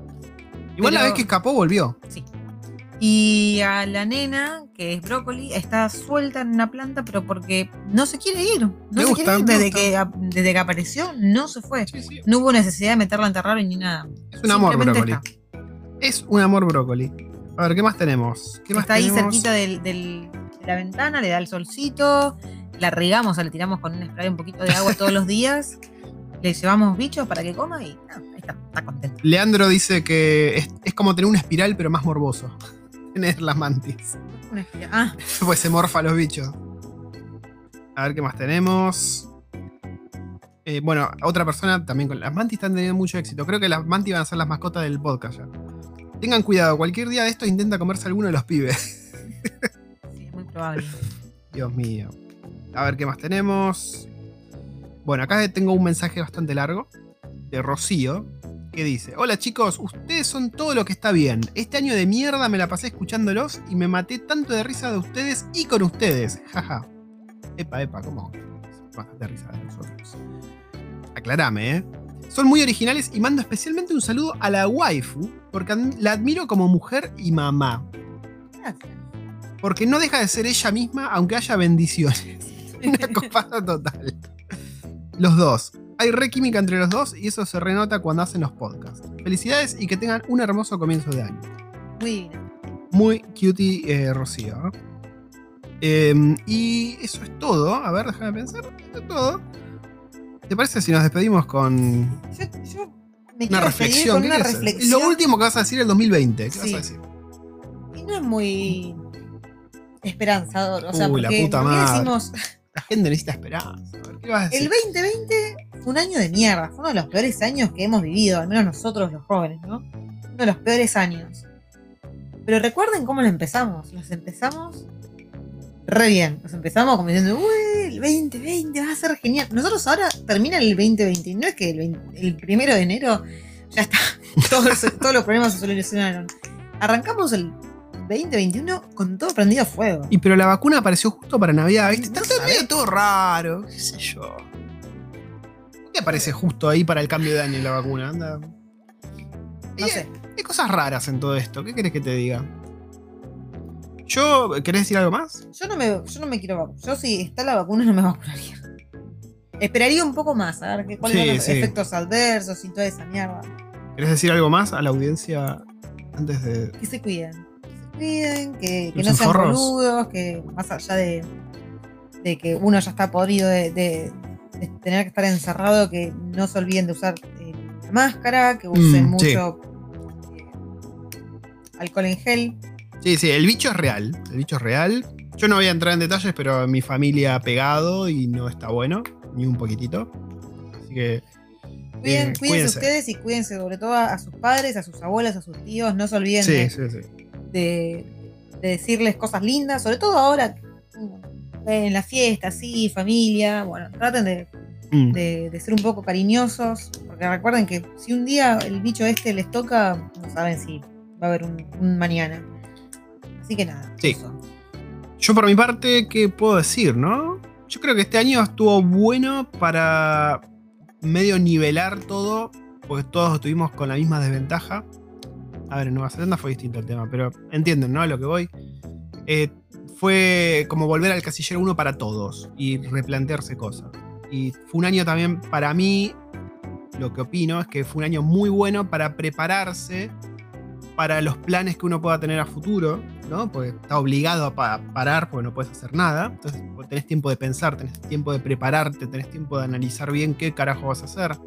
Igual la Pero- vez que escapó, volvió. Sí. Y a la nena, que es brócoli, está suelta en una planta, pero porque no se quiere ir. No se gusta, quiere ir. Desde que, desde que apareció, no se fue. Sí, sí. No hubo necesidad de meterla en terrario ni nada. Es un amor brócoli. está. Es un amor brócoli. A ver, ¿qué más tenemos? ¿Qué más Está ahí cerquita del- del- de la ventana, le da el solcito, la regamos, o le tiramos con un spray un poquito de agua todos los días, le llevamos bichos para que coma y ah, está, está contento. Leandro dice que es, es como tener una espiral, pero más morboso. Tener las mantis. Una espiral. Ah, Pues se morfa los bichos. A ver qué más tenemos. Eh, bueno, otra persona también con las mantis están teniendo mucho éxito. Creo que las mantis van a ser las mascotas del podcast ya. Tengan cuidado, cualquier día de esto intenta comerse alguno de los pibes. sí, es muy probable. Dios mío. A ver qué más tenemos. Bueno, acá tengo un mensaje bastante largo de Rocío que dice: Hola chicos, ustedes son todo lo que está bien. Este año de mierda me la pasé escuchándolos y me maté tanto de risa de ustedes y con ustedes. Jaja. Epa, epa, ¿cómo? Bastante risa de nosotros. Aclarame, ¿eh? Son muy originales y mando especialmente un saludo a la waifu porque la admiro como mujer y mamá. Porque no deja de ser ella misma, aunque haya bendiciones. Una copada total. Los dos. Hay re química entre los dos y eso se renota cuando hacen los podcasts. Felicidades y que tengan un hermoso comienzo de año. Muy bien. Muy cutie, eh, Rocío. Em, y eso es todo. A ver, déjame pensar. Eso es todo. ¿Te parece si nos despedimos con Yo, yo me una reflexión? con ¿Qué una reflexión. Lo último que vas a decir el 2020. ¿Qué vas Sí. a decir? Y no es muy esperanzador. O sea, Uy, la porque puta ¿por qué madre. decimos, La gente necesita esperanza. A ver, ¿qué vas a decir? el 2020 fue un año de mierda. Fue uno de los peores años que hemos vivido, al menos nosotros los jóvenes, ¿no? Uno de los peores años. Pero recuerden cómo lo empezamos. Los empezamos re bien. Los empezamos como diciendo, uy, el 2020 va a ser genial. Nosotros ahora termina el 2020. y No es que el, 20 el primero de enero ya está. Todos, todos los problemas se solucionaron. Arrancamos el 2021 con todo prendido a fuego. Y pero la vacuna apareció justo para Navidad, ¿viste? Está No todo sabés. medio todo raro, qué sé yo. ¿Por qué aparece justo ahí para el cambio de año la vacuna? Anda. No sé. Hay cosas raras en todo esto. ¿Qué querés que te diga? Yo, ¿querés decir algo más? Yo no me, yo no me quiero vacunar. Yo si está la vacuna no me vacunaría. Esperaría un poco más, a ver cuáles Sí, son los sí. efectos adversos y toda esa mierda. ¿Querés decir algo más a la audiencia antes de. Que se cuiden. Que se cuiden, que, que usen no sean forros. boludos, que más allá de, de que uno ya está podrido de, de- de tener que estar encerrado, que no se olviden de usar eh, la máscara, que usen Mm, sí. mucho eh, alcohol en gel. Sí, sí, el bicho es real. El bicho es real. Yo no voy a entrar en detalles, pero mi familia ha pegado y no está bueno, ni un poquitito. Así que. Cuiden- eh, cuídense, cuídense. ustedes y cuídense sobre todo a, a sus padres, a sus abuelos, a sus tíos. No se olviden Sí, de, sí, sí. De- de decirles cosas lindas, sobre todo ahora en la fiesta, sí, familia. Bueno, traten de, Mm. de- de ser un poco cariñosos, porque recuerden que si un día el bicho este les toca, no saben si va a haber un, un mañana. Así que nada. Sí. eso. Yo por mi parte, ¿qué puedo decir, no? Yo creo que este año estuvo bueno para medio nivelar todo, porque todos estuvimos con la misma desventaja. A ver, en Nueva Zelanda fue distinto el tema, pero entienden, ¿no? A lo que voy. Eh, fue como volver al casillero uno para todos y replantearse cosas. Y fue un año también para mí, lo que opino es que fue un año muy bueno para prepararse para los planes que uno pueda tener a futuro, ¿no? Porque está obligado a pa- parar porque no puedes hacer nada. Entonces tenés tiempo de pensar, tenés tiempo de prepararte, tenés tiempo de analizar bien qué carajo vas a hacer.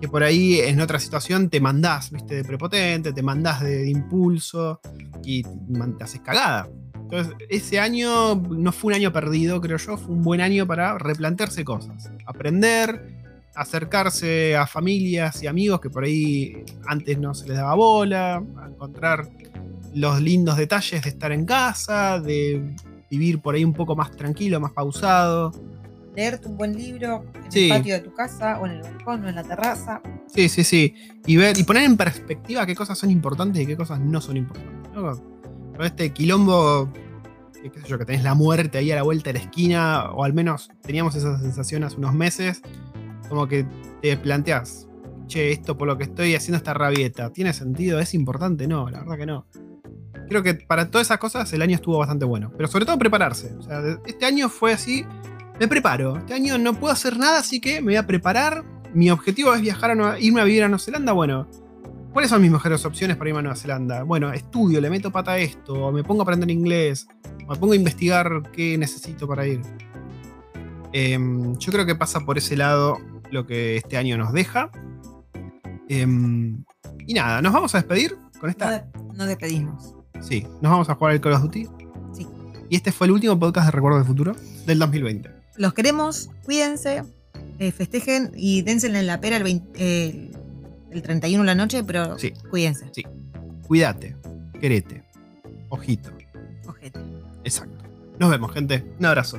Que por ahí en otra situación te mandás, viste, de prepotente, te mandás de, impulso y te haces cagada. Entonces, ese año no fue un año perdido, creo yo, fue un buen año para replantearse cosas, aprender, acercarse a familias y amigos que por ahí antes no se les daba bola, encontrar los lindos detalles de estar en casa, de vivir por ahí un poco más tranquilo, más pausado. Leerte un buen libro en Sí. el patio de tu casa, o en el balcón, o en la terraza. Sí, sí, sí. Y ver y poner en perspectiva qué cosas son importantes y qué cosas no son importantes. este quilombo, que, qué sé yo, que tenés la muerte ahí a la vuelta de la esquina, o al menos teníamos esa sensación hace unos meses, como que te planteás, che, esto por lo que estoy haciendo esta rabieta, ¿tiene sentido? ¿Es importante? No, la verdad que no. Creo que para todas esas cosas el año estuvo bastante bueno. Pero sobre todo prepararse. O sea, este año fue así. Me preparo. Este año no puedo hacer nada, así que me voy a preparar. Mi objetivo es viajar a Nueva- irme a vivir a Nueva Zelanda. Bueno, ¿cuáles son mis mejores opciones para irme a Nueva Zelanda? Bueno, estudio, le meto pata a esto, me pongo a aprender inglés, me pongo a investigar qué necesito para ir. Em, yo creo que pasa por ese lado lo que este año nos deja. Em, y nada, nos vamos a despedir con esta. de- no despedimos. Sí, nos vamos a jugar al Call of Duty. Sí. Y este fue el último podcast de Recuerdo del Futuro del 2020. Los queremos, cuídense, eh, festejen y dense en la pera el, 20 eh, el 31 de la noche, pero Sí. cuídense. Sí. Cuídate, querete, ojito. Ojete. Exacto. Nos vemos, gente. Un abrazo.